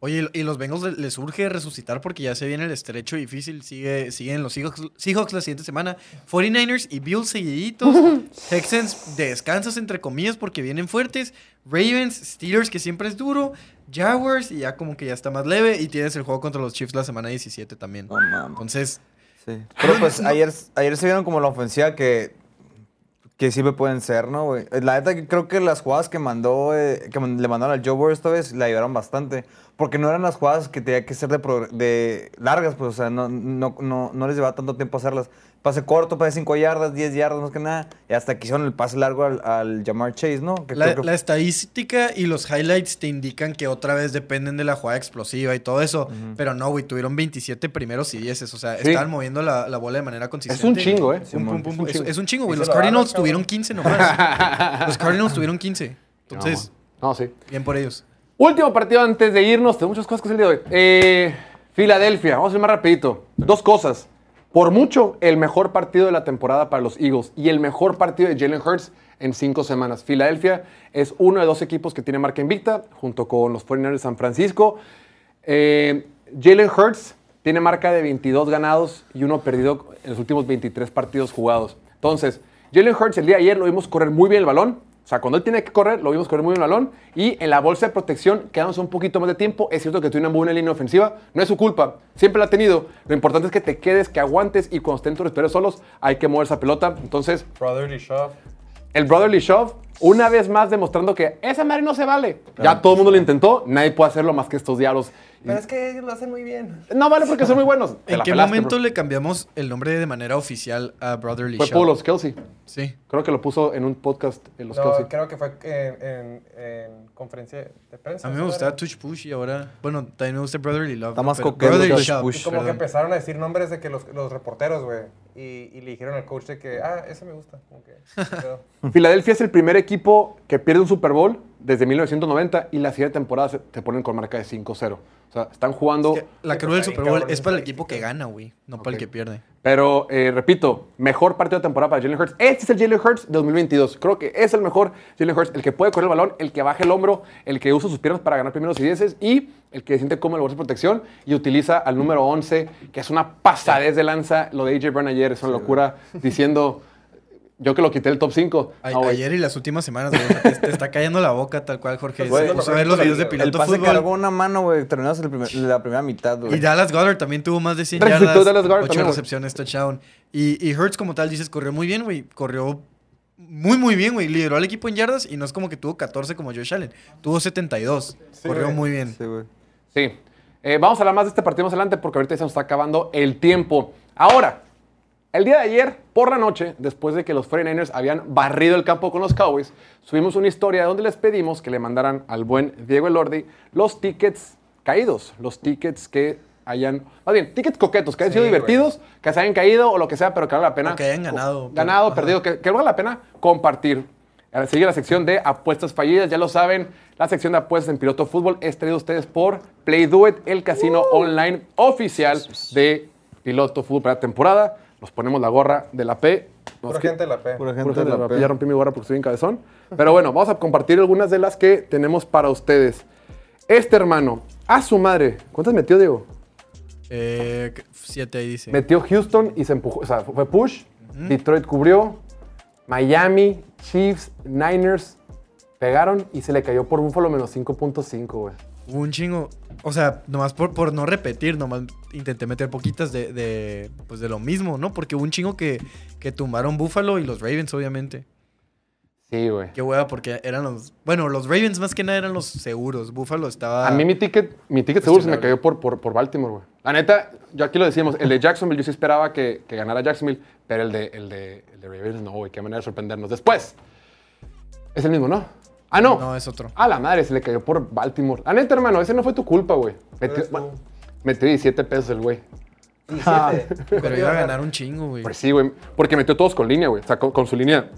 Oye, y los Bengals le- les urge resucitar porque ya se viene el estrecho difícil. Sigue, siguen los Seahawks, Seahawks la siguiente semana. 49ers y Bills seguiditos. (laughs) Texans descansas entre comillas porque vienen fuertes. Ravens, Steelers que siempre es duro. Jaguars y ya como que ya está más leve. Y tienes el juego contra los Chiefs la semana 17 también. Mames. Entonces, Sí. Pero pues (laughs) ayer, ayer se vieron como la ofensiva que, que sí me pueden ser, ¿no, güey? La neta creo que las jugadas que mandó, eh, que le mandaron al Joe Burrow esta vez le ayudaron bastante. Porque no eran las jugadas que tenía que ser de, de largas, pues, o sea, no, no, no, no les llevaba tanto tiempo hacerlas. Pase corto, pase 5 yardas, 10 yardas, más que nada. Y hasta que hicieron el pase largo al, al Jamar Chase, ¿no? Que la, creo que- la estadística y los highlights te indican que otra vez dependen de la jugada explosiva y todo eso. Pero no, güey, tuvieron 27 primeros y 10. O sea, Sí. estaban moviendo la, la bola de manera consistente. un chingo, ¿eh? Pum, pum, pum, Es un Es, chingo. es un chingo, güey. Los lo Cardinals tuvieron 15 nomás. (laughs) los Cardinals tuvieron 15. Entonces, No, no, sí. bien por ellos. Último partido antes de irnos. Tengo muchas cosas que hacer el día de hoy. Eh, Filadelfia. Vamos a ir más rapidito. Dos cosas. Por mucho, el mejor partido de la temporada para los Eagles y el mejor partido de Jalen Hurts en cinco semanas. Filadelfia es uno de dos equipos que tiene marca invicta, junto con los 49ers de San Francisco. Eh, Jalen Hurts tiene marca de 22 ganados y uno perdido en los últimos 23 partidos jugados. Entonces, Jalen Hurts el día de ayer lo vimos correr muy bien el balón. O sea, cuando él tiene que correr, lo vimos correr muy bien el balón. Y en la bolsa de protección, quedándose un poquito más de tiempo. Es cierto que tiene una buena línea ofensiva. No es su culpa. Siempre la ha tenido. Lo importante es que te quedes, que aguantes. Y cuando estén tus respiros solos, hay que mover esa pelota. Entonces, Brotherly Shove. el Brotherly Shove, una vez más demostrando que esa madre no se vale. Ya todo el mundo lo intentó. Nadie puede hacerlo más que estos diablos. Pero es que ellos lo hacen muy bien. No vale porque son muy buenos. Te ¿En la qué pelaste, momento bro. le cambiamos el nombre de manera oficial a Brotherly Fue por los Kelsey. Sí. Creo que lo puso en un podcast en los No, Kelsey. creo que fue en, en, en conferencia de prensa. A mí me gustaba Touch Push y ahora... Bueno, también me gusta Brotherly Love. Está ¿no? más coqueto Brotherly Touch Push. Y como que perdón. empezaron a decir nombres de que los, los reporteros, güey. Y, y le dijeron al coach de que, ah, ese me gusta. Como que, (laughs) Filadelfia es el primer equipo que pierde un Super Bowl desde 1990 y la siguiente temporada se, te ponen con marca de 5-0. O sea, están jugando. Es que la cruz del Super Bowl es para el equipo que gana, güey. No para el que pierde. Pero, eh, repito, mejor partido de temporada para Jalen Hurts. Este es el Jalen Hurts de 2022. Creo que es el mejor Jalen Hurts. El que puede correr el balón, el que baja el hombro, el que usa sus piernas para ganar primeros y dieces y el que siente como el bolso de protección y utiliza al número 11, que es una pasadez de lanza. Lo de AJ Brown ayer es una locura, diciendo, (laughs) yo que lo quité del top 5. A- ayer y las últimas semanas, güey. Te, está cayendo la boca tal cual, Jorge. Güey, Se puso a ver los videos de El piloto pase fútbol. cargó una mano, güey. Terminamos el la primera mitad, güey. Y Dallas Goddard también tuvo más de 100 Resucitó yardas, Dallas Goedert 8 también, güey. recepciones, touchdown. Y, y Hurts, como tal, dices, corrió muy bien, güey. Corrió muy, muy bien, güey. Lideró al equipo en yardas y no es como que tuvo 14 como Josh Allen. Tuvo 72. corrió güey. muy bien. Sí, güey. Sí. Eh, vamos a hablar más de este partido más adelante porque ahorita se nos está acabando el tiempo. Ahora, el día de ayer, por la noche, después de que los 49ers habían barrido el campo con los Cowboys, subimos una historia donde les pedimos que le mandaran al buen Diego Elordi los tickets caídos, los tickets que hayan, más bien, tickets coquetos, que hayan Sí, sido güey. divertidos, que se hayan caído o lo que sea, pero que valga la pena. O que hayan ganado. Ganado, Ajá. perdido, que, que valga la pena compartir. Ahora sigue la sección de apuestas fallidas, ya lo saben, la sección de apuestas en Piloto Fútbol es traído a ustedes por Play Do It, el casino online oficial de Piloto Fútbol para la temporada. Nos ponemos la gorra de la P. Pura que- gente de la P. Pura Pura gente de de la P. P. Ya rompí mi gorra porque estoy en cabezón. Pero bueno, vamos a compartir algunas de las que tenemos para ustedes. Este hermano, a su madre, ¿cuántas metió, Diego? Eh, siete ahí dice. Metió Houston y se empujó, o sea, fue push. Detroit cubrió. Miami, Chiefs, Niners pegaron y se le cayó por Buffalo menos 5.5, güey. Hubo un chingo. O sea, nomás por, por no repetir, nomás intenté meter poquitas de, de, pues de lo mismo, ¿no? Porque hubo un chingo que, que tumbaron Buffalo y los Ravens, obviamente. Sí, güey. Qué hueva, porque eran los. Bueno, los Ravens más que nada eran los seguros. Buffalo estaba. A mí mi ticket, mi ticket seguro se me cayó por, por, por Baltimore, güey. La neta, yo aquí lo decíamos, el de Jacksonville yo sí esperaba que, que ganara Jacksonville, pero el de, el de, el de Ravens no, güey, qué manera de sorprendernos. Después, es el mismo, ¿no? Ah, no. No, es otro. A la madre, se le cayó por Baltimore. La neta, hermano, ese no fue tu culpa, güey. Metió, bueno, metió 17 pesos el güey. 17. (laughs) Pero iba a ganar un chingo, güey. Pues sí, güey, porque metió todos con línea, güey. O sea, con, con su línea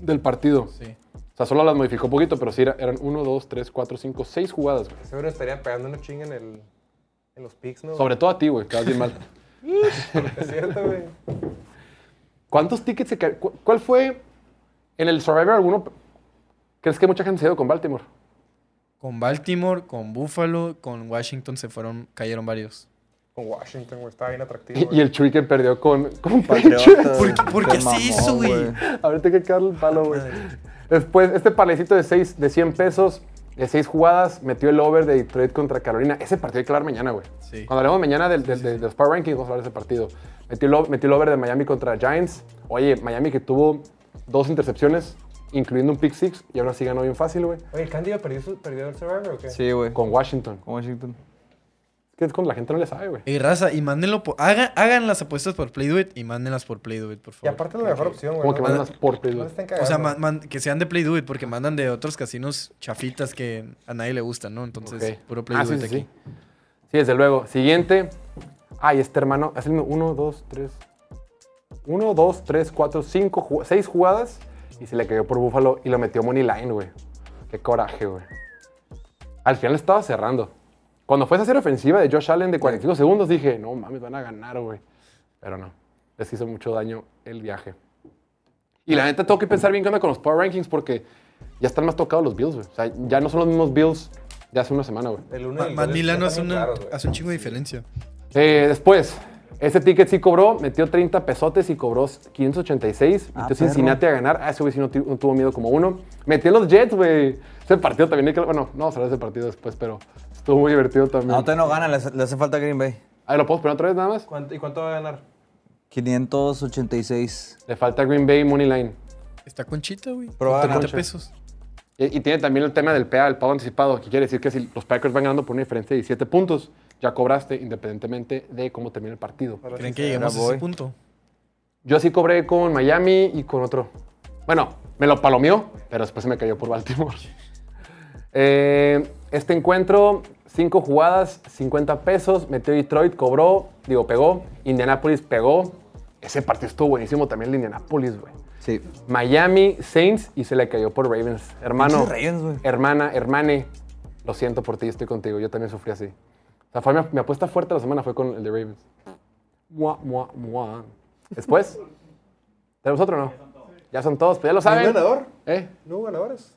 del partido. Sí. O sea, solo las modificó poquito, pero sí era- eran 1, 2, 3, 4, 5, 6 jugadas, güey. Seguro estarían pegando una chinga en, el, en los picks, ¿no? Sobre todo a ti, güey, que vas bien mal. Es cierto, güey. ¿Cuántos tickets se cu- ¿Cuál fue en el Survivor alguno? ¿Crees que mucha gente se ha ido con Baltimore? Con Baltimore, con Buffalo, con Washington se fueron, cayeron varios. Con Washington, güey. Estaba bien atractivo. Y, güey. y el que perdió con, con Patriotas. Patriots. ¿Por qué- por qué Te hace eso, güey? Ahorita hay que caerle el palo, güey. Después, este palecito de, seis, de 100 pesos, de 6 jugadas, metió el over de Detroit contra Carolina. Ese partido hay que hablar mañana, güey. Sí. Cuando hablemos mañana del, del- de, de los Power Rankings, vamos a hablar de ese partido. Metió el, o- metió el over de Miami contra Giants. Oye, Miami que tuvo dos intercepciones, incluyendo un pick six, y aún así ganó bien fácil, güey. Oye, ¿el Candido perdió, su- perdió el Survivor o qué? Sí, güey. Con Washington. Con Washington. Es que es cuando la gente no le sabe, güey. Y raza, y mándenlo por. Hagan, hagan las apuestas por PlayDuit y mándenlas por PlayDuit, por Y favor. aparte es la mejor opción, güey. Como que no, mandan las por cagando. O sea, man- man- que sean de PlayDuit, porque mandan de otros casinos chafitas que a nadie le gustan, ¿no? Entonces, puro Ah, PlayDuit sí, sí, aquí. sí. Sí, desde luego. Siguiente. Ay, este hermano. Mismo. Uno, dos, tres. Uno, dos, tres, cuatro, cinco, ju- seis jugadas. Y se le cayó por Búfalo y lo metió Money Line, güey. Qué coraje, güey. Al final estaba cerrando. Cuando fue esa serie ofensiva de Josh Allen de 45 segundos, dije, no mames, van a ganar, güey. Pero no. Les hizo mucho daño el viaje. Y la neta, tengo que pensar bien qué onda con los Power Rankings porque ya están más tocados los Bills, güey. O sea, ya no son los mismos Bills de hace una semana, güey. El uno y Ma- el hace, una, claros, güey. hace un chingo de diferencia. Eh, después, ese ticket sí cobró, metió 30 pesotes y cobró 586. Ah, metió Cincinnati a ganar. Ah, ese güey sí no, tu- no tuvo miedo como uno. Metió los Jets, güey. Ese partido también hay que. Bueno, no de ese partido después, pero estuvo muy divertido también. No, te no gana, le, hace- le hace falta Green Bay. Ahí lo podemos poner otra vez nada más. ¿Cuánto- ¿Y cuánto va a ganar? 586. Le falta Green Bay Money Line. Está conchita, güey. Ganar. 30 pesos. Y, y tiene también el tema del PA, el pago anticipado, que quiere decir que si los Packers van ganando por una diferencia de 17 puntos, ya cobraste independientemente de cómo termine el partido. Ahora ¿Creen que lleguemos a ese punto? Yo sí cobré con Miami y con otro. Bueno, me lo palomeó, pero después se me cayó por Baltimore. (laughs) Eh, este encuentro, cinco jugadas, 50 pesos. Metió Detroit, cobró, digo, pegó. Indianapolis pegó. Ese partido estuvo buenísimo también el de Indianapolis, güey. Sí. Miami, Saints y se le cayó por Ravens. Hermano, Ravens, hermana, hermane, lo siento por ti, estoy contigo. Yo también sufrí así. Sea, fue mi, mi apuesta fuerte la semana fue con el de Ravens. Mua, mua, mua. Después, ¿tenemos otro o no? Ya son todos, pero ya lo ¿Y saben. un ganador? ¿Eh? ¿No hubo ganadores?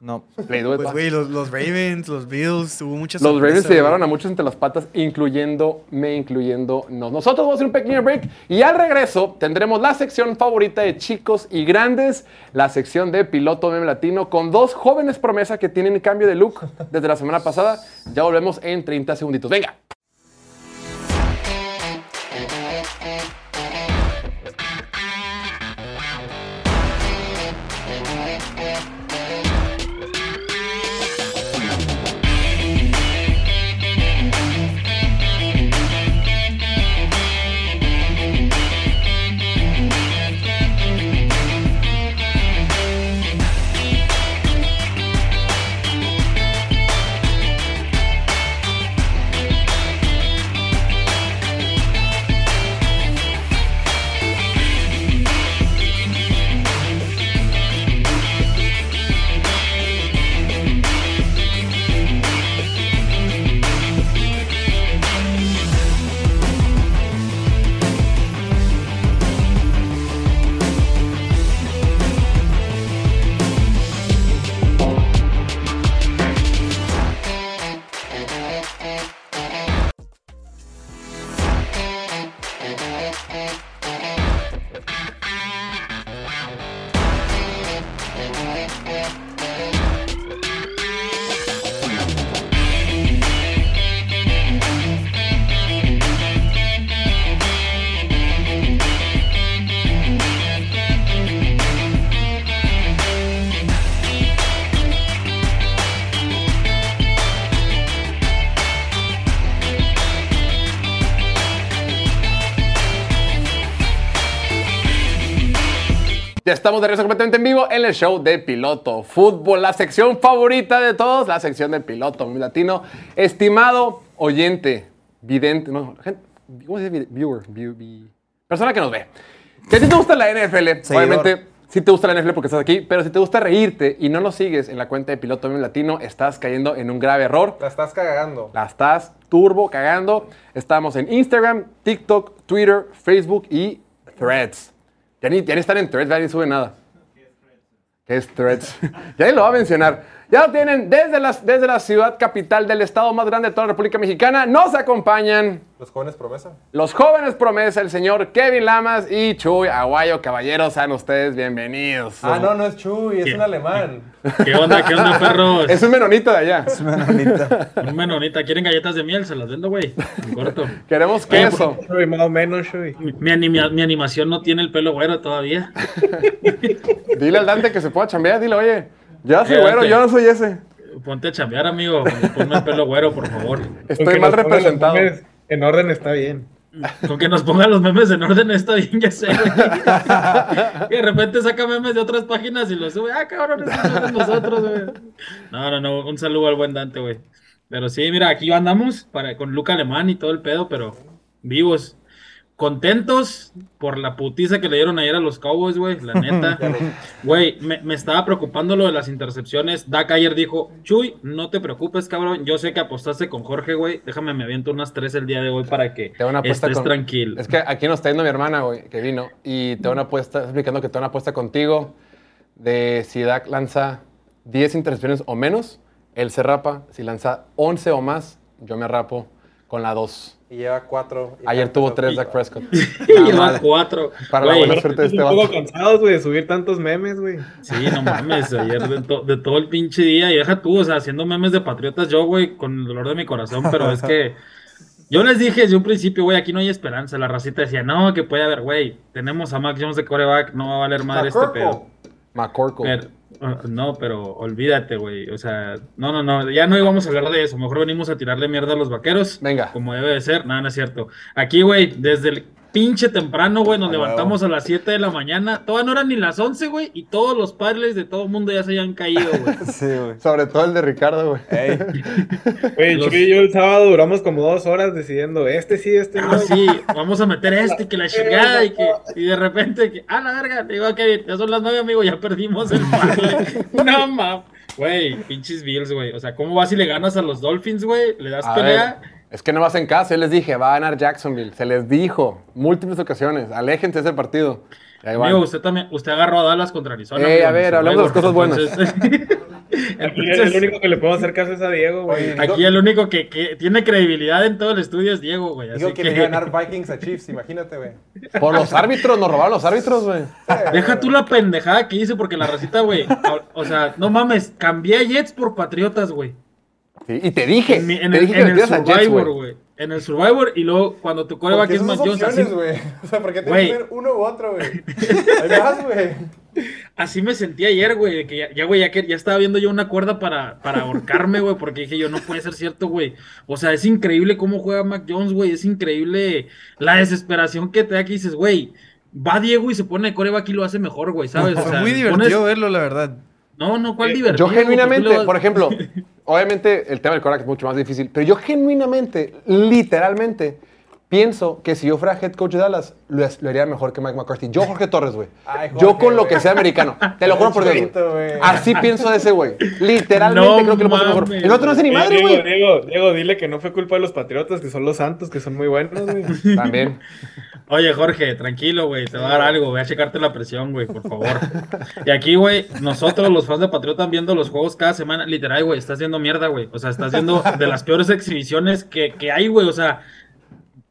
No. It, Pues, güey, los, los Ravens, los Bills, hubo muchas Los Ravens se llevaron a muchos entre las patas, incluyéndome, incluyendo nos. Nosotros vamos a hacer un pequeño break y al regreso tendremos la sección favorita de chicos y grandes, la sección de piloto meme latino con dos jóvenes promesas que tienen cambio de look desde la semana pasada. Ya volvemos en 30 segunditos. Venga. Estamos de regreso completamente en vivo en el show de Piloto Fútbol, la sección favorita de todos, la sección de Piloto Latino. Estimado oyente, vidente, no, gente, ¿cómo se dice? Viewer, view- vi- persona que nos ve. Si a ti te gusta la NFL, Seguidor. obviamente sí te gusta la NFL porque estás aquí, pero si te gusta reírte y no nos sigues en la cuenta de Piloto Latino, estás cayendo en un grave error. La estás cagando. La estás turbo cagando. Estamos en Instagram, TikTok, Twitter, Facebook y Threads. Ya ni, ya ni están en Threads, ya ni sube nada. ¿Qué es Threads? (laughs) ya ni lo va a mencionar. Ya lo tienen desde, las, desde la ciudad capital del estado más grande de toda la República Mexicana. Nos acompañan Los jóvenes promesa. los jóvenes promesa, el señor Kevin Lamas y Chuy Aguayo. Caballeros, sean ustedes bienvenidos. Ah, no, no es Chuy, es ¿Qué? un alemán. ¿Qué onda, qué onda, perros? Es un menonito de allá. Menonita. Un menonita. ¿Quieren galletas de miel? Se las vendo, güey. En corto. Queremos queso. Shui, más o menos, Shui. Mi, mi anima- mi animación no tiene el pelo güero todavía. (laughs) Dile al Dante que se pueda chambear. Dile, oye, yo soy güero, yo no soy ese. Ponte a chambear, amigo. Ponme el pelo güero, por favor. Estoy mal representado. memes En orden está bien. Con que nos pongan los memes en orden está bien, ya sé, güey. (laughs) Y de repente saca memes de otras páginas y los sube. Ah, cabrón, de nosotros, güey. No, no, no. Un saludo al buen Dante, güey. Pero sí, mira, aquí andamos para, con Luca Alemán y todo el pedo, pero vivos. Contentos por la putiza que le dieron ayer a los Cowboys, güey, la (laughs) neta. Güey, me, me estaba preocupando lo de las intercepciones. Dak ayer dijo, Chuy, no te preocupes, cabrón. Yo sé que apostaste con Jorge, güey. Déjame, me aviento unas tres el día de hoy para que Te van a apuesta estés con- tranquilo. Es que aquí nos está yendo mi hermana, güey, que vino. Y te van a apuesta, explicando que te van a apuesta contigo de si Dak lanza 10 intercepciones o menos, él se rapa. Si lanza 11 o más, yo me rapo con la 2. Y lleva cuatro. y Ayer ya tuvo empezó- 3 Dak Prescott. (laughs) Y lleva mal. cuatro. Para la buena suerte de este un poco cansados, güey, de subir tantos memes, güey. Sí, no mames, ayer de, to- de todo el pinche día. Y deja tú, o sea, haciendo memes de patriotas yo, güey, con el dolor de mi corazón, pero es que (laughs) yo les dije desde un principio, güey, aquí no hay esperanza. La racita decía, no, que puede haber, güey, tenemos a Mac Jones de coreback, no va a valer madre este pedo. McCorkle. Pero, ah, no, pero olvídate, güey. O sea, no, no, no, ya no íbamos a hablar de eso. Mejor venimos a tirarle mierda a los vaqueros. Venga. Como debe de ser. Nada, no es cierto. Aquí, güey, desde el pinche temprano, güey, nos levantamos a las 7 de la mañana. Todavía no eran ni las 11, güey, y todos los padres de todo el mundo ya se habían caído, güey. (laughs) Sí, güey. Sobre todo el de Ricardo, güey. Ey, (laughs) Güey, Los- y yo el sábado duramos como dos horas decidiendo este sí, este no. Ah, sí, vamos a meter este, que la chingada, y que, y de repente, que, ah, la verga, te digo que ya son las 9, amigo, ya perdimos el parlay. (laughs) No, mames. Güey, pinches Bills, güey. O sea, ¿cómo vas si le ganas a los Dolphins, güey? ¿Le das A pelea? ver, es que no vas en casa. Yo les dije, va a ganar Jacksonville. Se les dijo múltiples ocasiones. Aléjense de ese partido. Amigo, usted también, usted agarró a Dallas contra Arizona. Amigo, a ver, en hablemos de las cosas buenas. Entonces, (laughs) Aquí el único que le puedo hacer caso es a Diego, güey. Aquí el único que, que tiene credibilidad en todo el estudio es Diego, güey. Digo que ganar (laughs) Vikings a Chiefs, imagínate, güey. Por los árbitros, nos robaron los árbitros, güey. deja tú la pendejada que hice porque la racita, güey. O, (laughs) o sea, no mames, cambié a Jets por Patriotas, güey. Sí, y te dije, En, mi- en te el, dije que en el metieras a Jets, Survivor, güey. En el Survivor y luego cuando tu coreback Porque es son Jones, así. O sea, ¿por qué tienes que uno u otro, güey? (laughs) Hay más, güey. así me sentí ayer, güey. de Que ya, ya, güey, ya, que, ya estaba viendo yo una cuerda para, para ahorcarme, güey. Porque dije yo, no puede ser cierto, güey. O sea, es increíble cómo juega Mac Jones, güey. Es increíble la desesperación que te da que dices, güey. Va Diego y se pone de coreback y lo hace mejor, güey, ¿sabes? (laughs) O Fue sea, muy pones- divertido verlo, la verdad. No, no, ¿cuál Eh, divertido? Yo genuinamente, por ejemplo, (laughs) obviamente el tema del coreback es mucho más difícil, pero yo genuinamente, literalmente, pienso que si yo fuera head coach de Dallas, lo, lo haría mejor que Mike McCarthy. Yo, Jorge Torres, güey. Yo con lo que sea americano. Te lo juro por Dios. Así pienso de ese güey. Literalmente No creo que lo hacer mejor. El otro no hace ni Eh, madre, Diego, güey. Diego, Diego, dile que no fue culpa de los patriotas, que son los santos, que son muy buenos, güey. (laughs) También. Oye, Jorge, tranquilo, güey, te va a dar algo, voy a checarte la presión, güey, por favor. Y aquí, güey, nosotros los fans de Patriota viendo los juegos cada semana, literal, güey, estás haciendo mierda, güey. O sea, estás viendo de las peores exhibiciones que, que hay, güey. O sea,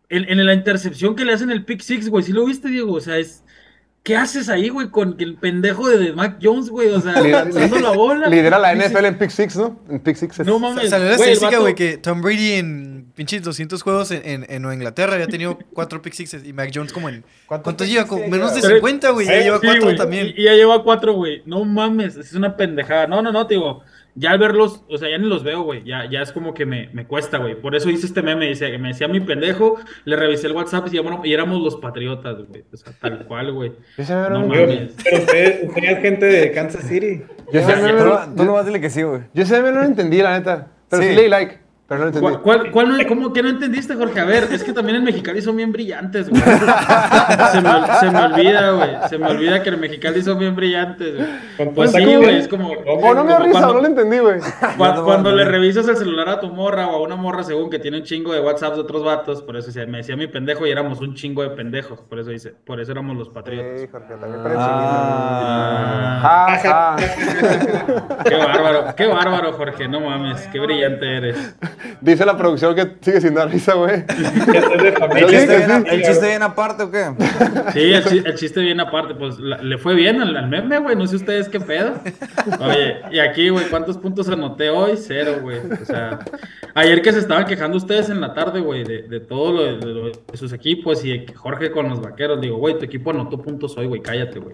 en, en la intercepción que le hacen el pick six, güey, ¿sí lo viste, Diego? O sea, es... ¿Qué haces ahí, güey, con el pendejo de, Mac Jones, güey? O sea, lanzando la bola. Lidera la NFL en pick six, ¿no? En pick six. No mames. Salió la estadística, güey, que Tom Brady en pinches 200 juegos en, en, en Nueva Inglaterra había tenido (laughs) cuatro pick sixes y Mac Jones como en... ¿Cuántos ¿Cuántos pick lleva? Como menos de ya? Pero- 50, güey. Ya lleva cuatro también. Y, y ya lleva cuatro, güey. No mames, es una pendejada. No, no, no, te digo. Ya al verlos, o sea, ya ni los veo, güey. Ya, ya es como que me, me cuesta, güey. Por eso hice este meme. Dice, me decía mi pendejo, le revisé el WhatsApp y, bueno, y éramos los patriotas, güey. O sea, tal cual, güey. No mames. Pero usted, usted es gente de Kansas City. Yo meme Tú, tú nomás dile que sí, güey. yo ese meme no lo entendí, la neta. Pero sí, Sí. leí like, pero no lo entendí. ¿Cuál, cuál, cuál no- ¿Cómo que no entendiste, Jorge? A ver, es que también en Mexicali son bien brillantes, güey. Se me, se me olvida, güey. Se me olvida que en Mexicali son bien brillantes, güey. Pues sí, güey, es como... Oh, no me da risa, cuando- no lo entendí, güey. Cua- Cuando, le revisas el celular a tu morra o a una morra según que tiene un chingo de WhatsApp de otros vatos, por eso me decía mi pendejo y éramos un chingo de pendejos, por eso dice, por eso éramos los patriotas. Sí, Jorge, también Ah. Ja, ja. Qué bárbaro, qué bárbaro, Jorge, no mames, qué brillante eres. Dice la producción que sigue sin dar risa, güey. (laughs) ¿El Sí, chiste, sí. el chiste bien aparte o qué? Sí, el, chi- el chiste viene aparte, pues la- le fue bien al, al meme, güey, no sé ustedes qué pedo. Oye, y aquí, güey, ¿cuántos puntos anoté hoy? Cero, güey. O sea, ayer que se estaban quejando ustedes en la tarde, güey, de, de todo lo de, de lo de sus equipos y Jorge con los vaqueros, digo, güey, tu equipo anotó puntos hoy, güey, cállate, güey.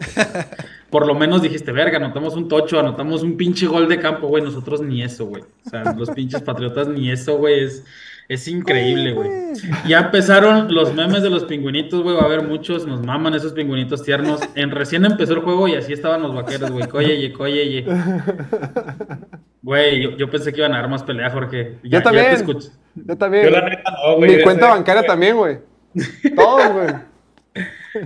Por lo menos dijiste, verga, anotamos un tocho, anotamos un pinche gol de campo, güey, nosotros ni eso, güey. O sea, los pinches patriotas ni eso, güey, es... Es increíble, güey. Ya empezaron los memes de los pingüinitos, güey. Va a haber muchos. Nos maman esos pingüinitos tiernos. En recién empezó el juego y así estaban los vaqueros, güey. Coye, coye, Güey, yo, yo pensé que iban a dar más pelea, Jorge. Ya, Yo también. Ya te escuché. Yo también. Yo la neta no, güey. Mi cuenta bancaria también, güey. Todos, güey.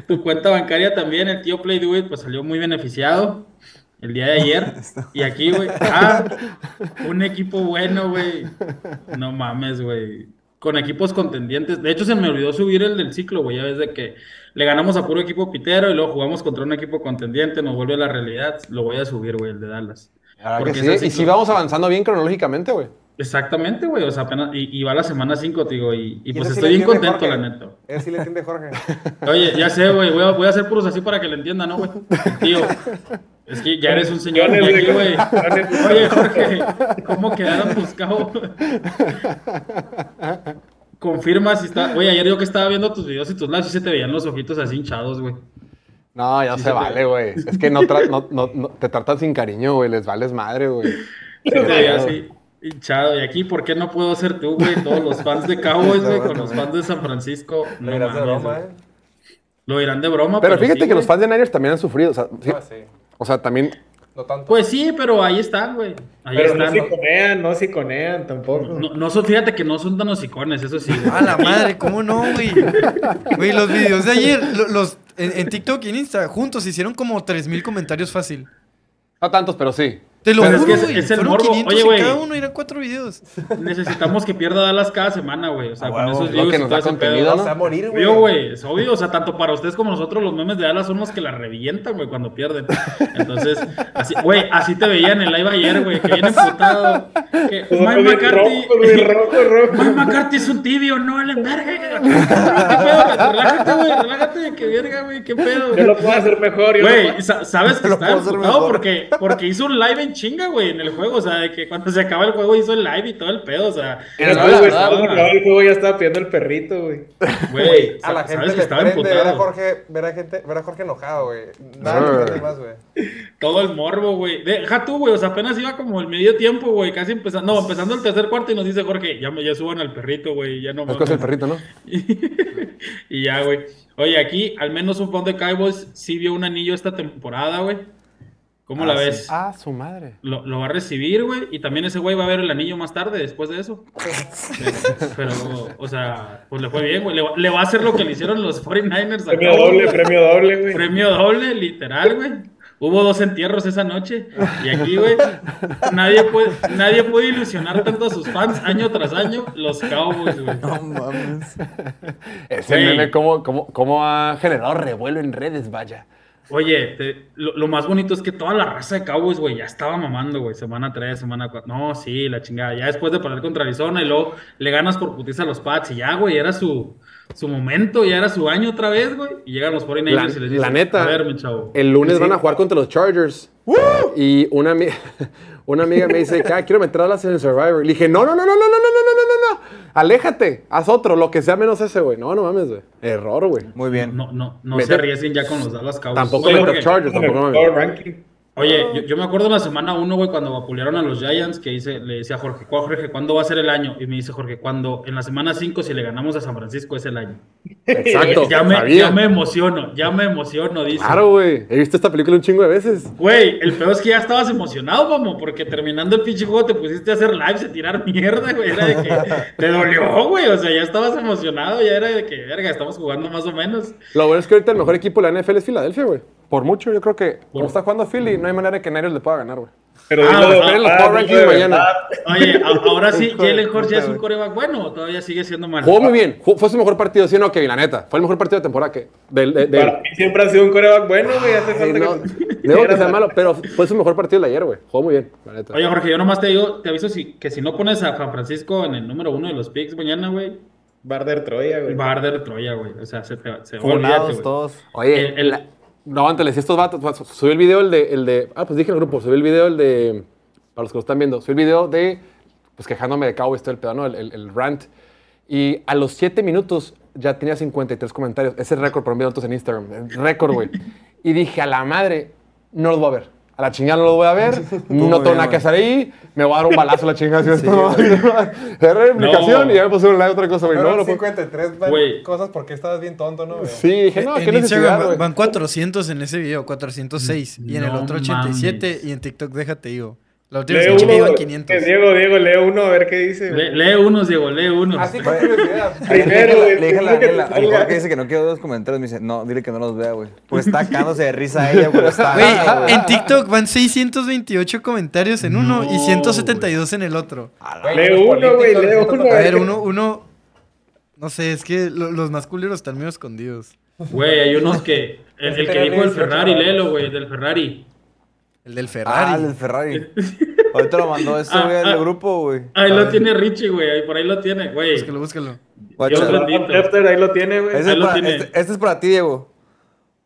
Tu cuenta bancaria también, el tío Play Do It, pues salió muy beneficiado el día de ayer. (laughs) Y aquí, güey. Ah, un equipo bueno, güey. No mames, güey. Con equipos contendientes. De hecho, se me olvidó subir el del ciclo, güey. Ya ves de que le ganamos a puro equipo pitero y luego jugamos contra un equipo contendiente, nos vuelve a la realidad. Lo voy a subir, güey, el de Dallas. Que sí. Y si vamos avanzando bien cronológicamente, güey. Exactamente, güey. O sea, apenas. Y, y va la semana 5, digo. Y, y Y pues estoy bien contento, Jorge. la neta. Ese sí le entiende Jorge. Oye, ya sé, güey, voy a, voy a hacer puros así para que le entiendan, ¿no, güey? Tío, es que ya eres un señor Millones, aquí, güey. Oye, Jorge, ¿cómo quedaron tus cabos? Confirma si está... Oye, ayer yo que estaba viendo tus videos y tus lives y se te veían los ojitos así hinchados, güey. No, ya Sí se vale, güey. Es que no, tra- no, no- no- te tratan sin cariño, güey. Les vales madre, güey. Se te veía así hinchado. Y aquí, ¿por qué no puedo ser tú, güey? Todos los fans de Cowboys, güey, con los fans de San Francisco. Lo No de mames, broma, güey. ¿eh? Lo dirán de broma, Pero fíjate sí, que los fans de Niners también han sufrido. O sea, sí- Ah, sí. O sea también. No tanto. Pues sí, pero ahí están, güey. Ahí Pero no siconean, no siconean tampoco. No, no son, fíjate que no son tan hocicones, eso sí. güey. A la madre, ¿cómo no, güey? Güey, los videos de ayer, lo- los, en, en TikTok y en Insta, juntos hicieron como 3000 comentarios fácil. No tantos, pero sí. Te lo Pero es juro, que es- güey. es el morbo. 500 Oye, güey. cada uno, eran cuatro videos. (laughs) Necesitamos que pierda Dallas cada semana, güey. O sea, A con esos Lo views que nos da contenido, pedo. ¿no? A morir, güey. Obvio, güey, es obvio, o sea, tanto para ustedes como nosotros, los memes de Dallas son los que la revientan, güey, cuando pierden. Entonces, así, güey, así te veían en el live ayer, güey, que viene emputado. Que Mike bien McCarthy. rojo, güey, (laughs) rojo, rojo. Mike McCarthy es un tibio, no le envergue. ¿Qué pedo? Relájate, güey, relájate, que verga, güey, qué pedo. Yo lo puedo hacer mejor. yo Güey, sa- sabes que Lo está puedo hacer emputado porque, porque hizo un live en chinga, güey, en el juego. O sea, de que cuando se acaba el juego hizo el live y todo el pedo. O sea, Después, no, estaba verdad, acabado el juego ya estaba pidiendo el perrito, güey. güey, A la gente sabes que le estaba prende ver a. Jorge, ver a gente, ver a Jorge enojado, güey. Nada Ah. le prende más, güey. Todo el morbo, güey. Deja tú, güey. O sea, apenas iba como el medio tiempo, güey. Casi empezando. No, empezando el tercer cuarto y nos dice Jorge, ya, me, ya suban al perrito, güey. Ya no Es cosa del mames". perrito, ¿no? (laughs) y ya, güey. Oye, aquí al menos un fan de Cowboys sí vio un anillo esta temporada, güey. ¿Cómo la ves? Ah, su madre. Lo, lo va a recibir, güey. Y también ese güey va a ver el anillo más tarde, después de eso. Pero, (laughs) pero, o sea, pues le fue bien, güey. Le, va- le va a hacer lo que le hicieron los 49ers. a Premio doble, premio doble, güey. Premio doble, literal, güey. Hubo dos entierros esa noche. Y aquí, güey, nadie puede, nadie puede ilusionar tanto a sus fans año tras año. Los Cowboys, güey. No mames. (laughs) Ese Güey. meme, ¿cómo, cómo, cómo ha generado revuelo en redes, vaya. Oye, te- lo, lo más bonito es que toda la raza de Cowboys, güey, ya estaba mamando, güey. Semana 3, semana 4. No, sí, la chingada. Ya después de perder contra Arizona y luego le ganas por putiza a los Pats y ya, güey, era su, su momento, ya era su año otra vez, güey. Y llegan los 49ers La- y les dicen, la neta, a ver, mi chavo. El lunes van a jugar contra los Chargers. Y una, una amiga me dice, "Ah, quiero meter a las en el Survivor. Le dije, no, no, no, no, no, no, no, no, no, no, no. Aléjate, haz otro, lo que sea menos ese, güey. No, no mames, güey. Error, güey. Muy bien. No, no, no Mete- se arriesguen ya con los Dallas Cowboys. Tampoco Oye, Chargers, tampoco mames. Oye, yo, yo me acuerdo en la semana 1, güey, cuando vapulearon a los Giants, que dice, le decía a Jorge, "¿Cuál, Jorge, ¿cuándo va a ser el año? Y me dice Jorge, cuando en la semana 5, si le ganamos a San Francisco, es el año. Exacto. Ya me, sabía. ya me emociono, ya me emociono, dice. Claro, güey. He visto esta película un chingo de veces. Güey, el peor es que ya estabas emocionado, mamo, porque terminando el pinche juego te pusiste a hacer lives, a tirar mierda, güey. Era de que te dolió, güey. O sea, ya estabas emocionado, ya era de que, verga, estamos jugando más o menos. Lo bueno es que ahorita el mejor equipo de la NFL es Filadelfia, güey. Por mucho, yo creo que como está jugando Philly, no hay manera de que Niners le pueda ganar, güey. Pero Ah, de esperen los de Rankings mañana. Oye, (laughs) ahora sí, Jalen Hurts ya es un coreback bueno, o todavía sigue siendo malo. Jugó muy bien. Jugó- fue su mejor partido, ¿sí o no, Kevin? La neta. Fue el mejor partido de temporada que... Del, de, del- Para mí siempre ha sido un coreback bueno, güey. Hace Ay, falta no, que... Digo que sea malo, pero fue su mejor partido de ayer, güey. Jugó muy bien, la neta. Oye, Jorge, yo nomás te digo, te aviso si, que si no pones a Juan Francisco en el número uno de los picks mañana, güey, Barder Troya, güey. va a arder Troya, güey. O sea, se, te- se güey. todos. Oye, El- el- la- no, antes estos vatos, subí el video el de, el de, ah, pues dije en el grupo, subí el video el de, para los que lo están viendo, subí el video de, pues quejándome de Cowboys todo el pedo, ¿no? El, el- el rant. Y a los 7 minutos ya tenía 53 comentarios. Ese récord por enviar en Instagram. Récord, güey. (laughs) Y dije, a la madre, no los voy a ver. A la chingada no los voy a ver. (laughs) no tengo nada que hacer ahí. Me voy a dar un balazo a la chingada. si esto no. Cerré la explicación No. y ya me puse un like otra cosa, güey. Pero No, no, puedo- 53 man- Güey. cosas porque estabas bien tonto, ¿no? güey? Sí, dije, no, en qué necesidad, Instagram güey. van 400 en ese video, 406. y en el otro 87. mames. Y en TikTok, déjate digo. La última vez que iban 500. que Diego, Diego, lee uno a ver qué dice. Le- lee unos, Diego, lee unos. Así curiosidad. (laughs) Primero, le, güey, le dije a la que Daniela. Jorge dice que no quiero ver los comentarios, me dice, no, dile que no los vea, güey. Pues está cagándose de risa a ella, güey. Está Güey, en TikTok van 628 comentarios en uno y No, 172 en el otro. Lee uno, güey, lee uno. A ver, uno, uno. No sé, es que lo- los más culeros están medio escondidos. Güey, hay unos que. El, el que dijo el 18 Ferrari, léelo, güey, del Ferrari. El del Ah, Ferrari. el del Ferrari. (laughs) Ahorita lo mandó ese Ah, güey ah. al grupo, güey. Ahí A lo ver. tiene Richie, güey. ahí Por ahí lo tiene, güey. Búscalo, búscalo. Guacha. Dios lo- Adam Schefter, ahí lo tiene, güey. Ese Ahí es lo para- tiene. este, este es para ti, Diego.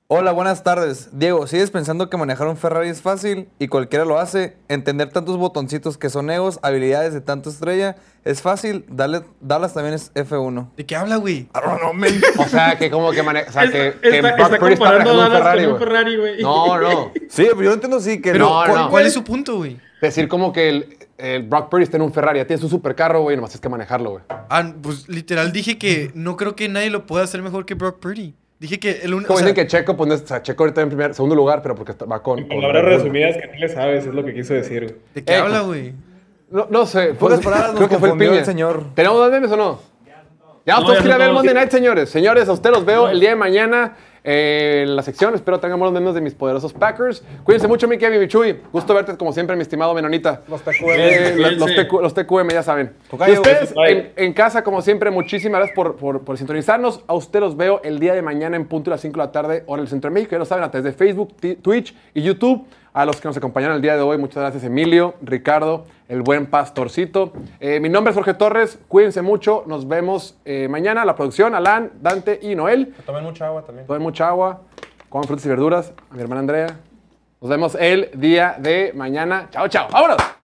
Hola, buenas tardes. Diego, ¿sigues pensando que manejar un Ferrari es fácil y cualquiera lo hace? ¿Entender tantos botoncitos que son egos, habilidades de tanto estrella? ¿Es fácil? Dale, Dallas también es F1. ¿De qué habla, güey? (laughs) O sea, que como que maneja. O sea, que, que está, Brock está Purdy está comparando a manejando un Dallas Ferrari, con un. Ferrari, güey. No, no. (laughs) Sí, pero yo entiendo sí que Pero, No, ¿cuál, no. cuál es su punto, güey? Decir como que el, el Brock Purdy está en un Ferrari. Ya tienes un supercarro, güey. Nomás es que manejarlo, güey. Ah, pues literal dije que no creo que nadie lo pueda hacer mejor que Brock Purdy. Dije que el único. Como dicen que Checo, pues no es- o sea, Checo ahorita en primer, segundo lugar, pero porque está- va con. En palabras resumidas que no le sabes, es lo que quiso decir, güey. ¿De qué Eh, habla, güey? No, no sé. Pues, nos creo que fue el piña. el señor. ¿Tenemos dos memes o no? Ya, ya quieren ver. Monday Night, señores. Señores, a ustedes los veo el día de mañana eh, en la sección. Espero tengamos los memes de mis poderosos Packers. Cuídense mucho, mi Kevin Michuy. Gusto verte, como siempre, mi estimado Menonita. Los TQM. Eh, los, los. TQ los TQM, ya saben. Tocayo, y ustedes, en, en casa, como siempre, muchísimas gracias por, por, por sintonizarnos. A ustedes los veo el día de mañana en punto de las 5 de la tarde, hora del Centro de México. Ya lo saben, a través de Facebook, Twitch y YouTube. A los que nos acompañaron el día de hoy, muchas gracias, Emilio, Ricardo, el buen pastorcito. Eh, mi nombre es Jorge Torres. Cuídense mucho. Nos vemos eh, mañana. La producción, Alan, Dante y Noel. Tomen mucha agua también. Tomen mucha agua, coman frutas y verduras. A mi hermana Andrea. Nos vemos el día de mañana. Chao, chao. ¡Vámonos!